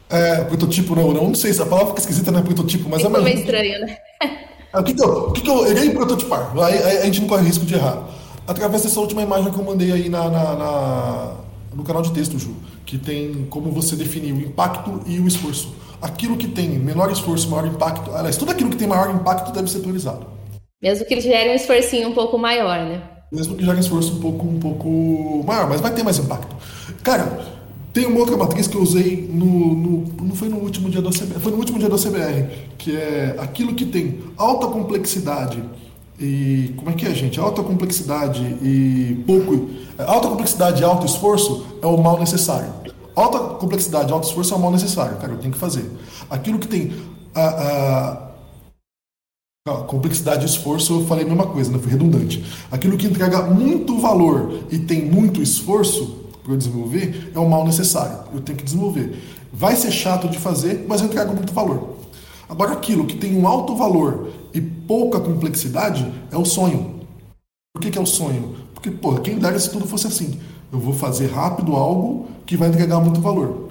É, prototipo não, não, não sei se a palavra fica esquisita, não é prototipo, mas é mais... meio estranho, né? o que, que, eu, o que, que eu irei prototipar? Aí, aí, a gente não corre risco de errar. Através dessa última imagem que eu mandei aí na, na, na, no canal de texto, Ju, que tem como você definir o impacto e o esforço. Aquilo que tem menor esforço, maior impacto, aliás, tudo aquilo que tem maior impacto deve ser priorizado. Mesmo que gere um esforcinho um pouco maior, né? Mesmo que gere um esforço um pouco, um pouco maior, mas vai ter mais impacto. Cara, tem uma outra matriz que eu usei no, no, não foi no último dia da CBR, foi no último dia da CBR, que é aquilo que tem alta complexidade e como é que é, gente? Alta complexidade e pouco, alta complexidade e alto esforço é o mal necessário. Alta complexidade alto esforço é o mal necessário, cara, eu tenho que fazer. Aquilo que tem a, a complexidade e esforço, eu falei a mesma coisa, né? foi redundante. Aquilo que entrega muito valor e tem muito esforço, para eu desenvolver é o mal necessário. Eu tenho que desenvolver. Vai ser chato de fazer, mas eu entrego muito valor. Agora, aquilo que tem um alto valor e pouca complexidade é o sonho. Por que, que é o sonho? Porque, pô, quem dera se tudo fosse assim. Eu vou fazer rápido algo que vai entregar muito valor.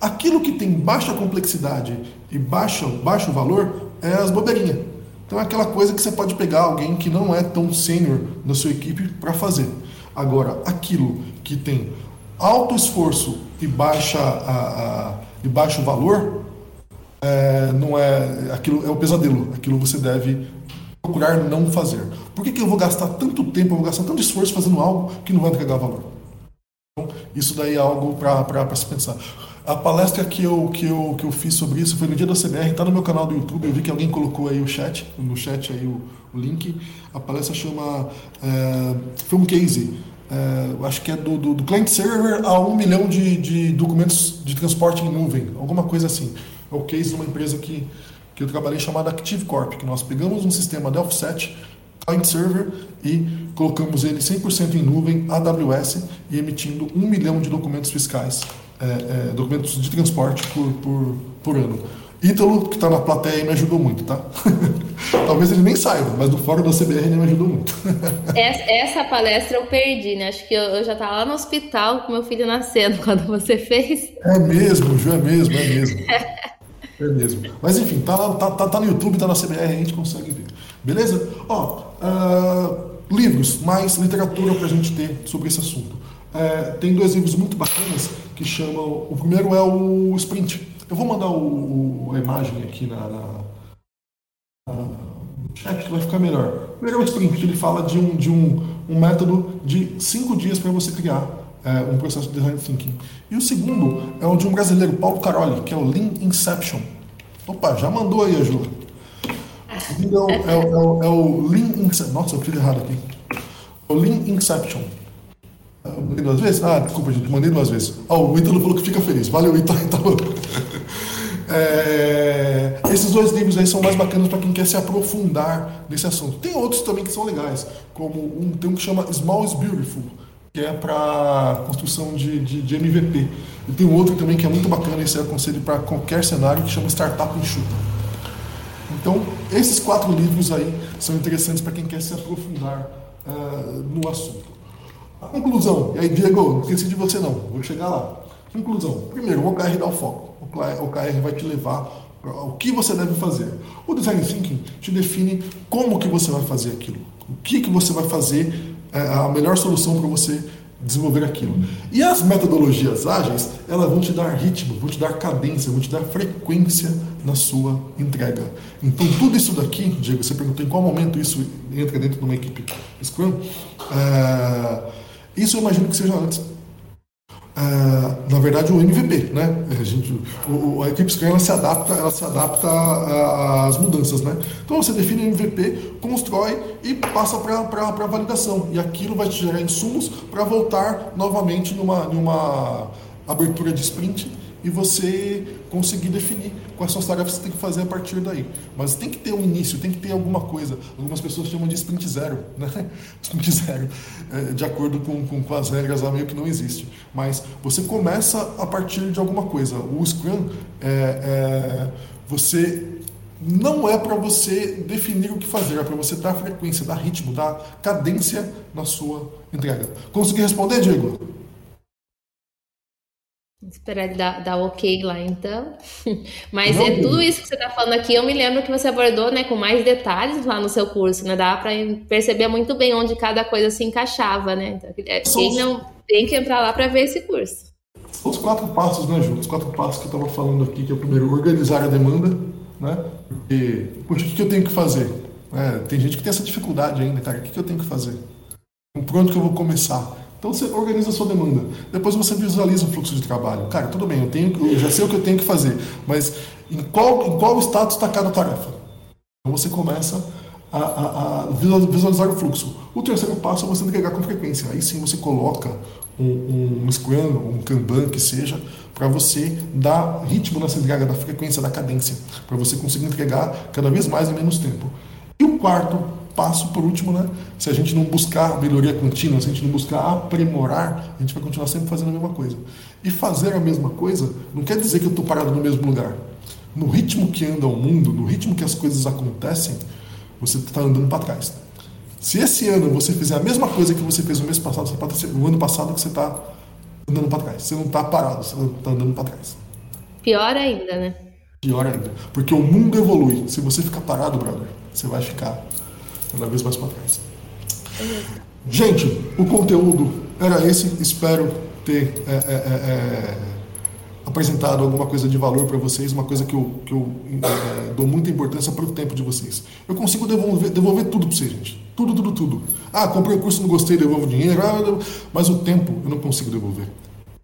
Aquilo que tem baixa complexidade e baixa, baixo valor é as bobeirinhas. Então é aquela coisa que você pode pegar alguém que não é tão sênior na sua equipe para fazer. Agora, aquilo que tem alto esforço e, baixa, a, a, e baixo valor, é, não é aquilo é o pesadelo. Aquilo você deve procurar não fazer. Por que, que eu vou gastar tanto tempo, eu vou gastar tanto esforço fazendo algo que não vai entregar valor? Isso daí é algo para se pensar. A palestra que eu, que, eu, que eu fiz sobre isso foi no dia da CBR, está no meu canal do YouTube. Eu vi que alguém colocou aí o chat, no chat aí o, o link. A palestra chama é, Film Case é, acho que é do, do, do, client server a um milhão de, de documentos de transporte em nuvem, alguma coisa assim. É o case de uma empresa que, que eu trabalhei chamada ActiveCorp, que nós pegamos um sistema de offset, client server, e colocamos ele 100% em nuvem, AWS, e emitindo um milhão de documentos fiscais, é, é, documentos de transporte por, por, por ano. Ítalo, que está na plateia, me ajudou muito, tá? Talvez ele nem saiba, mas do fórum da CBR ele me ajudou muito. essa, essa, palestra eu perdi, né? Acho que eu, eu já estava lá no hospital com meu filho nascendo quando você fez. É mesmo, Ju, é mesmo, é mesmo. é mesmo. Mas enfim, tá, lá, tá, tá, tá, no YouTube, tá na CBR, a gente consegue ver. Beleza? Ó, uh, livros, mais literatura pra gente ter sobre esse assunto. Uh, tem dois livros muito bacanas que chamam. O primeiro é o Sprint eu vou mandar o, o, a imagem aqui na, na, na, chat que vai ficar melhor. O primeiro é o sprint, ele fala de um, de um, um método de cinco dias para você criar é, um processo de design thinking. E o segundo é o de um brasileiro, Paulo Caroli, que é o Lean Inception. Opa, já mandou aí a Ju. Então, é, é, é, o, é o Lean Inception. Nossa, eu fiz errado aqui. O Lean Inception. Eu mandei duas vezes? Ah, desculpa, gente, mandei duas vezes. Ah, o Ítalo falou que fica feliz. Valeu, Ítalo. É, esses dois livros aí são mais bacanas para quem quer se aprofundar nesse assunto. Tem outros também que são legais, como um, tem um que chama Small is Beautiful, que é para construção de, de, de, MVP. E tem outro também que é muito bacana, esse é aconselho para qualquer cenário, que chama Startup Enxuta. Então, esses quatro livros aí são interessantes para quem quer se aprofundar uh, no assunto. A conclusão, e aí, Diego, não esqueci de você não, vou chegar lá. Conclusão, primeiro, o OKR dá o foco o OKR vai te levar o que você deve fazer. O Design Thinking te define como que você vai fazer aquilo. O que, que você vai fazer, é a melhor solução para você desenvolver aquilo. E as metodologias ágeis, elas vão te dar ritmo, vão te dar cadência, vão te dar frequência na sua entrega. Então, tudo isso daqui, Diego, você perguntou em qual momento isso entra dentro de uma equipe Scrum, é, isso eu imagino que seja antes ah, na verdade o MVP, né? A, gente, o, a equipe Scrum ela se adapta, ela se adapta às mudanças, né? Então você define o MVP, constrói e passa para validação e aquilo vai te gerar insumos para voltar novamente numa, numa abertura de sprint e você conseguir definir quais são as tarefas que você tem que fazer a partir daí. Mas tem que ter um início, tem que ter alguma coisa. Algumas pessoas chamam de sprint zero, né? Sprint zero, é, de acordo com, com, com, as regras lá, meio que não existe. Mas você começa a partir de alguma coisa. O Scrum é, é você não é para você definir o que fazer, é para você dar frequência, dar ritmo, dar cadência na sua entrega. Consegui responder, Diego? Esperar ele dar, dar ok lá, então. Mas Não, é tudo isso que você está falando aqui. Eu me lembro que você abordou, né, com mais detalhes lá no seu curso, né? Dá para perceber muito bem onde cada coisa se encaixava, né? Então, é, quem não tem que entrar lá para ver esse curso. São os quatro passos, né, Ju? Os quatro passos que eu estava falando aqui, que é o primeiro, organizar a demanda, né? E, poxa, o que eu tenho que fazer? É, tem gente que tem essa dificuldade ainda, cara. O que eu tenho que fazer? Por onde que eu vou começar? Então você organiza a sua demanda. Depois você visualiza o fluxo de trabalho. Cara, tudo bem, eu, tenho, eu já sei o que eu tenho que fazer, mas em qual, em qual status está cada tarefa? Então você começa a, a, a, visualizar o fluxo. O terceiro passo é você entregar com frequência. Aí sim você coloca um, um Scrum, um Kanban que seja, para você dar ritmo nessa entrega da frequência, da cadência, para você conseguir entregar cada vez mais em menos tempo. E o quarto passo, por último, né? Se a gente não buscar melhoria contínua, se a gente não buscar aprimorar, a gente vai continuar sempre fazendo a mesma coisa. E fazer a mesma coisa não quer dizer que eu estou parado no mesmo lugar. No ritmo que anda o mundo, no ritmo que as coisas acontecem, você está andando para trás. Se esse ano você fizer a mesma coisa que você fez no mês passado, você pode ser o ano passado que você está andando para trás. Você não está parado, você está andando para trás. Pior ainda, né? Pior ainda. Porque o mundo evolui. Se você ficar parado, brother, você vai ficar cada vez mais para trás. Gente, o conteúdo era esse. Espero ter é, é, é, é apresentado alguma coisa de valor para vocês, uma coisa que eu, que eu é, dou muita importância para o tempo de vocês. Eu consigo devolver, devolver tudo para vocês, gente. Tudo, tudo, tudo. Ah, comprei o curso, não gostei, devolvo dinheiro. Ah, mas o tempo eu não consigo devolver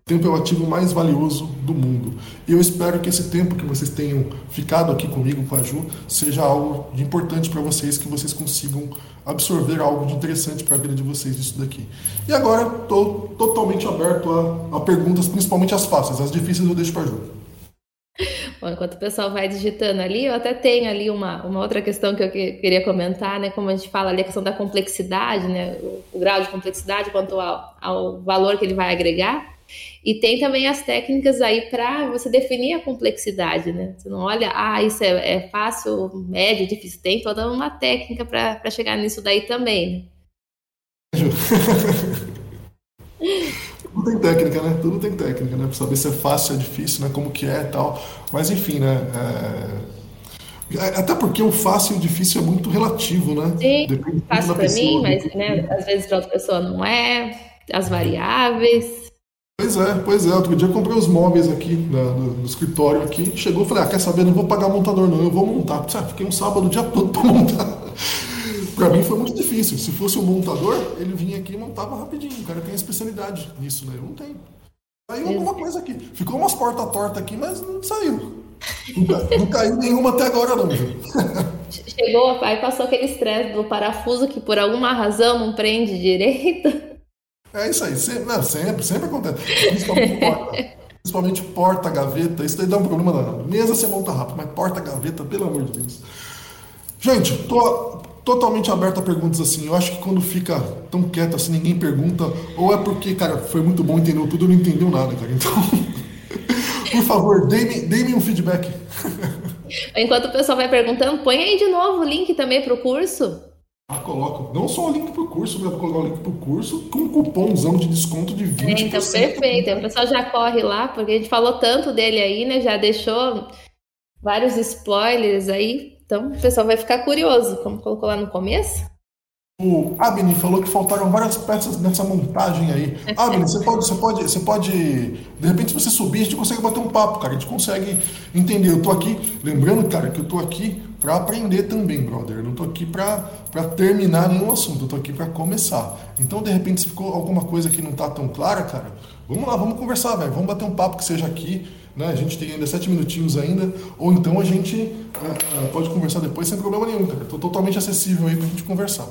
tempo é o ativo mais valioso do mundo. E eu espero que esse tempo que vocês tenham ficado aqui comigo, com a Ju, seja algo de importante para vocês, que vocês consigam absorver algo de interessante para a vida de vocês disso daqui. E agora estou totalmente aberto a, a, perguntas, principalmente as fáceis. As difíceis eu deixo para a Ju. Bom, enquanto o pessoal vai digitando ali, eu até tenho ali uma, uma outra questão que eu que, queria comentar, né? Como a gente fala ali, a questão da complexidade, né? O, o grau de complexidade quanto ao, ao valor que ele vai agregar. E tem também as técnicas aí para você definir a complexidade, né? Você não olha, ah, isso é, é fácil, médio, difícil. Tem toda uma técnica para chegar nisso daí também, né? Tudo tem técnica, né? Tudo tem técnica, né? Pra saber se é fácil, se é difícil, né? Como que é e tal. Mas enfim, né? É... Até porque o fácil e o difícil é muito relativo, né? Sim, Depende fácil para mim, mas né, às vezes para outra pessoa não é. As variáveis. Pois é, pois é. Outro dia eu comprei os móveis aqui no, no, escritório aqui. Chegou e falei, ah, quer saber? Não vou pagar montador não, eu vou montar. Ah, fiquei um sábado o dia todo para montar. para mim foi muito difícil. Se fosse um montador, ele vinha aqui e montava rapidinho. O cara tem especialidade nisso, né? Eu não tenho. Saiu alguma coisa aqui. Ficou umas portas tortas aqui, mas não saiu. Não, não caiu nenhuma até agora, não. Chegou, aí passou aquele estresse do parafuso que por alguma razão não prende direito. É isso aí, sempre, não, sempre, sempre acontece. Principalmente porta, principalmente porta, gaveta, isso daí dá um problema danado. Mesa você monta rápido, mas porta, gaveta, pelo amor de Deus. Gente, tô totalmente aberto a perguntas assim. Eu acho que quando fica tão quieto assim, ninguém pergunta, ou é porque, cara, foi muito bom, entendeu tudo, não entendeu nada, cara. Então, por favor, dê-me um feedback. Enquanto o pessoal vai perguntando, põe aí de novo o link também para o curso. Ah, coloco. Não só o link pro curso, mas vou colocar o link pro curso com um cupomzão de desconto de 20%. É, então, perfeito. O pessoal já corre lá, porque a gente falou tanto dele aí, né? Já deixou vários spoilers aí. Então, o pessoal vai ficar curioso, como colocou lá no começo. O Abni falou que faltaram várias peças nessa montagem aí. Abni, você pode, você pode, você pode, de repente, se você subir, a gente consegue bater um papo, cara. A gente consegue entender. Eu tô aqui, lembrando, cara, que eu tô aqui para aprender também, brother. Eu não tô aqui para terminar nenhum assunto, eu tô aqui para começar. Então, de repente, se ficou alguma coisa que não tá tão clara, cara, vamos lá, vamos conversar, velho. Vamos bater um papo que seja aqui. Né? A gente tem ainda sete minutinhos ainda, ou então a gente uh, pode conversar depois sem problema nenhum, cara. Tô totalmente acessível aí pra gente conversar.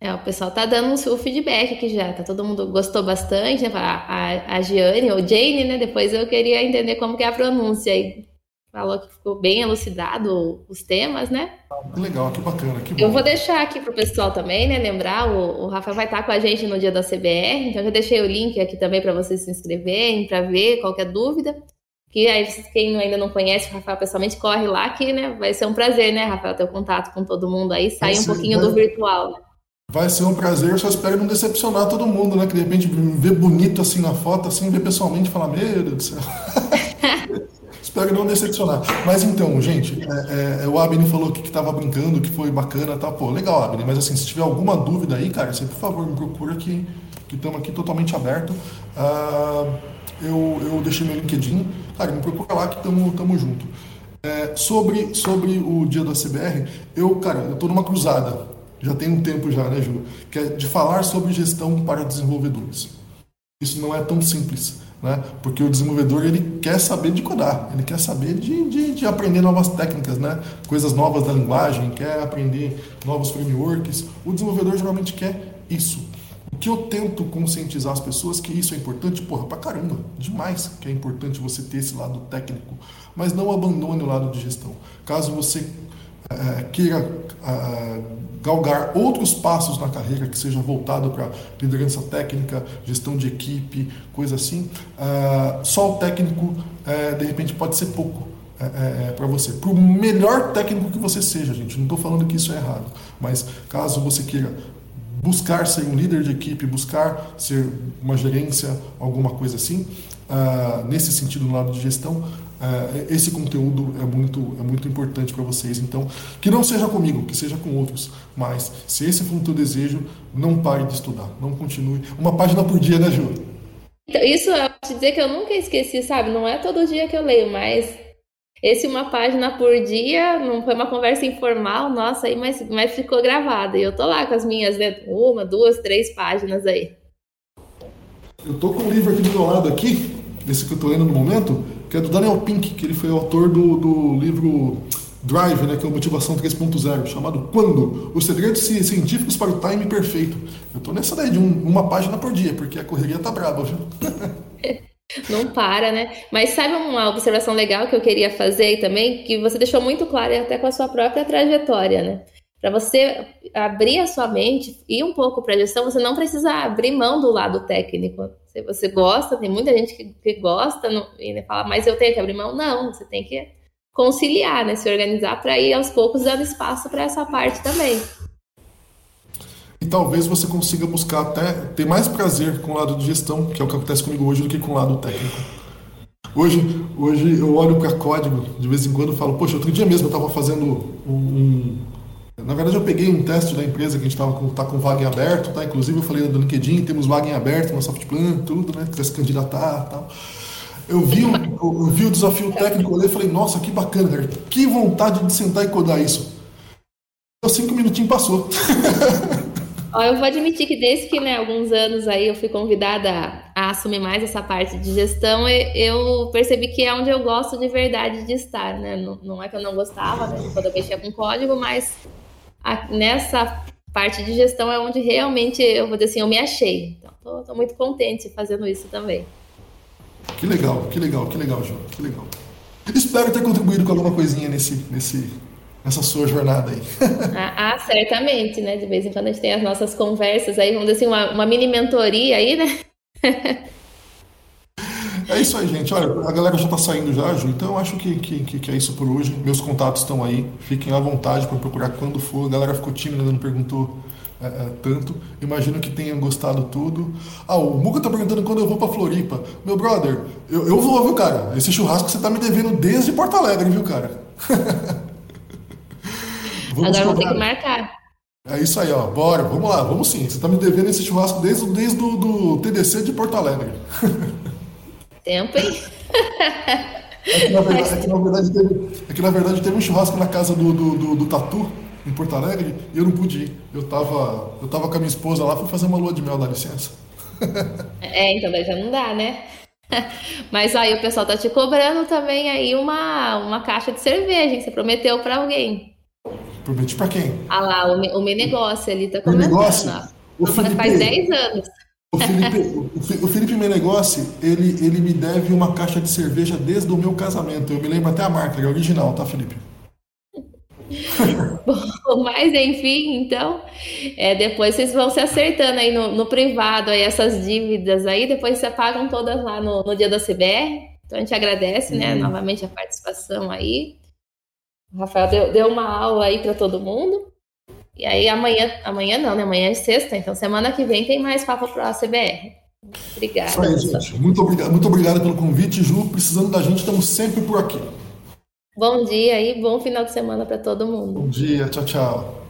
É, o pessoal tá dando o feedback aqui já, tá todo mundo gostou bastante, né? A, a, a Giane, ou Jane, né? Depois eu queria entender como que é a pronúncia aí. Falou que ficou bem elucidado os temas, né? Legal, que bacana, que bom. Eu vou deixar aqui pro pessoal também, né? Lembrar, o, o Rafa vai estar com a gente no dia da CBR, então eu já deixei o link aqui também para vocês se inscreverem, para ver qualquer dúvida. Que aí, quem ainda não conhece o Rafael pessoalmente, corre lá que, né? Vai ser um prazer, né, Rafael, ter o contato com todo mundo aí, sair um pouquinho do virtual, né? Vai ser um prazer, só espero não decepcionar todo mundo, né? Que de repente ver bonito assim na foto, assim, ver pessoalmente e falar, meu Deus do céu. espero não decepcionar. Mas então, gente, é, é, o Abner falou que, que tava brincando, que foi bacana, tá? Pô, legal, Abner, mas assim, se tiver alguma dúvida aí, cara, você, por favor, me procura que estamos aqui totalmente aberto. Uh, eu, eu deixei meu LinkedIn, cara, me procura lá que estamos junto. É, sobre, sobre o dia da CBR, eu, cara, eu tô numa cruzada já tem um tempo já, né, Ju? Que é de falar sobre gestão para desenvolvedores. Isso não é tão simples, né? Porque o desenvolvedor ele quer saber de codar, ele quer saber de, de, de aprender novas técnicas, né? Coisas novas da linguagem, quer aprender novos frameworks. O desenvolvedor geralmente quer isso. O que eu tento conscientizar as pessoas que isso é importante, porra, pra caramba, demais que é importante você ter esse lado técnico, mas não abandone o lado de gestão. Caso você é, queira é, galgar outros passos na carreira que seja voltado para liderança técnica, gestão de equipe, coisa assim, uh, só o técnico uh, de repente pode ser pouco uh, para você. Por melhor técnico que você seja, gente, não estou falando que isso é errado, mas caso você queira buscar ser um líder de equipe, buscar ser uma gerência, alguma coisa assim, nesse sentido no lado de gestão, Uh, esse conteúdo é muito, é muito importante para vocês. Então, que não seja comigo, que seja com outros. Mas, se esse for o teu desejo, não pare de estudar. Não continue. Uma página por dia, né, Ju? Então, isso eu te dizer que eu nunca esqueci, sabe? Não é todo dia que eu leio, mas esse uma página por dia, não foi uma conversa informal, nossa, aí, mas, mas ficou gravada. E eu tô lá com as minhas, né, uma, duas, três páginas aí. Eu tô com o livro aqui do meu lado aqui, esse que eu tô lendo no momento que é do Daniel Pink, que ele foi autor do, do livro Drive, né, que é o Motivação 3.0, chamado Quando? Os segredos científicos para o time perfeito. Eu tô nessa daí de um, uma página por dia, porque a correria tá braba, viu? Não para, né? Mas sabe uma observação legal que eu queria fazer também, que você deixou muito claro até com a sua própria trajetória, né? Para você abrir a sua mente e um pouco para a gestão, você não precisa abrir mão do lado técnico. Se você gosta, tem muita gente que, que gosta no, e fala, mas eu tenho que abrir mão. Não, você tem que conciliar, né? Se organizar para ir aos poucos dando espaço para essa parte também. E talvez você consiga buscar até ter mais prazer com o lado de gestão, que é o que acontece comigo hoje, do que com o lado técnico. Hoje, hoje eu olho para código, de vez em quando falo, poxa, outro dia mesmo eu estava fazendo um, na verdade, eu peguei um teste da empresa que a gente estava com, tá com vaga em aberto, tá? Inclusive, eu falei no LinkedIn, temos vaga em aberto no Softplan, tudo, né? Quiser se candidatar tal. Eu vi, o, eu vi o desafio técnico ali e falei, nossa, que bacana, cara. Que vontade de sentar e codar isso. Deu cinco minutinhos passou. Ó, eu vou admitir que desde que, né, alguns anos aí eu fui convidada a, assumir mais essa parte de gestão, eu percebi que é onde eu gosto de verdade de estar, né? Não, não é que eu não gostava, né, quando eu mexia com código, mas a, nessa parte de gestão é onde realmente eu vou dizer assim, eu me achei. Então, tô muito contente fazendo isso também. Que legal, que legal, que legal, João, que legal. Espero ter contribuído com alguma coisinha nesse, nesse, nessa sua jornada aí. ah, ah, certamente, né? De vez em quando a gente tem as nossas conversas aí, vamos dizer assim, uma, uma mini mentoria aí, né? É isso aí, gente. Olha, a galera já está saindo já, Ju, então eu acho que, que, que, é isso por hoje. Meus contatos estão aí. Fiquem à vontade para procurar quando for. A galera ficou tímida, não perguntou é, é, tanto. Imagino que tenham gostado tudo. Ah, o Muca tá perguntando quando eu vou para Floripa. Meu brother, eu, eu vou, viu, cara? Esse churrasco você tá me devendo desde Porto Alegre, viu, cara? Agora vou ter que marcar. É isso aí, ó. Bora, vamos lá, vamos sim. Você tá me devendo esse churrasco desde, desde o do TDC de Porto Alegre. Tempo, hein? Que, na verdade, que, na verdade teve, que na verdade teve um churrasco na casa do, do, do, do Tatu, em Porto Alegre, e eu não pude ir. Eu tava, eu tava com a minha esposa lá, fui fazer uma lua de mel, dá licença. É, então daí já não dá, né? Mas aí o pessoal tá te cobrando também aí uma, uma caixa de cerveja que você prometeu para alguém. Prometi para quem? Ah lá, o, o meu negócio ali tá comentando. Negócio? O Felipe, faz 10 anos. O Felipe, o Felipe Menegossi, ele, ele me deve uma caixa de cerveja desde o meu casamento. Eu me lembro até a marca, é original, tá, Felipe? Bom, mas enfim, então, é, depois vocês vão se acertando aí no, no, privado, aí essas dívidas aí, depois você pagam todas lá no, no dia da CBR. Então a gente agradece, né, uhum. novamente a participação aí. O Rafael deu, deu uma aula aí para todo mundo. E aí amanhã, amanhã não, né? Amanhã é sexta, então semana que vem tem mais Papo Pro ACBR. Obrigada. Isso aí, gente. Muito obrigado, muito obrigado pelo convite, Ju. Precisando da gente, estamos sempre por aqui. Bom dia e bom final de semana para todo mundo. Bom dia, tchau, tchau.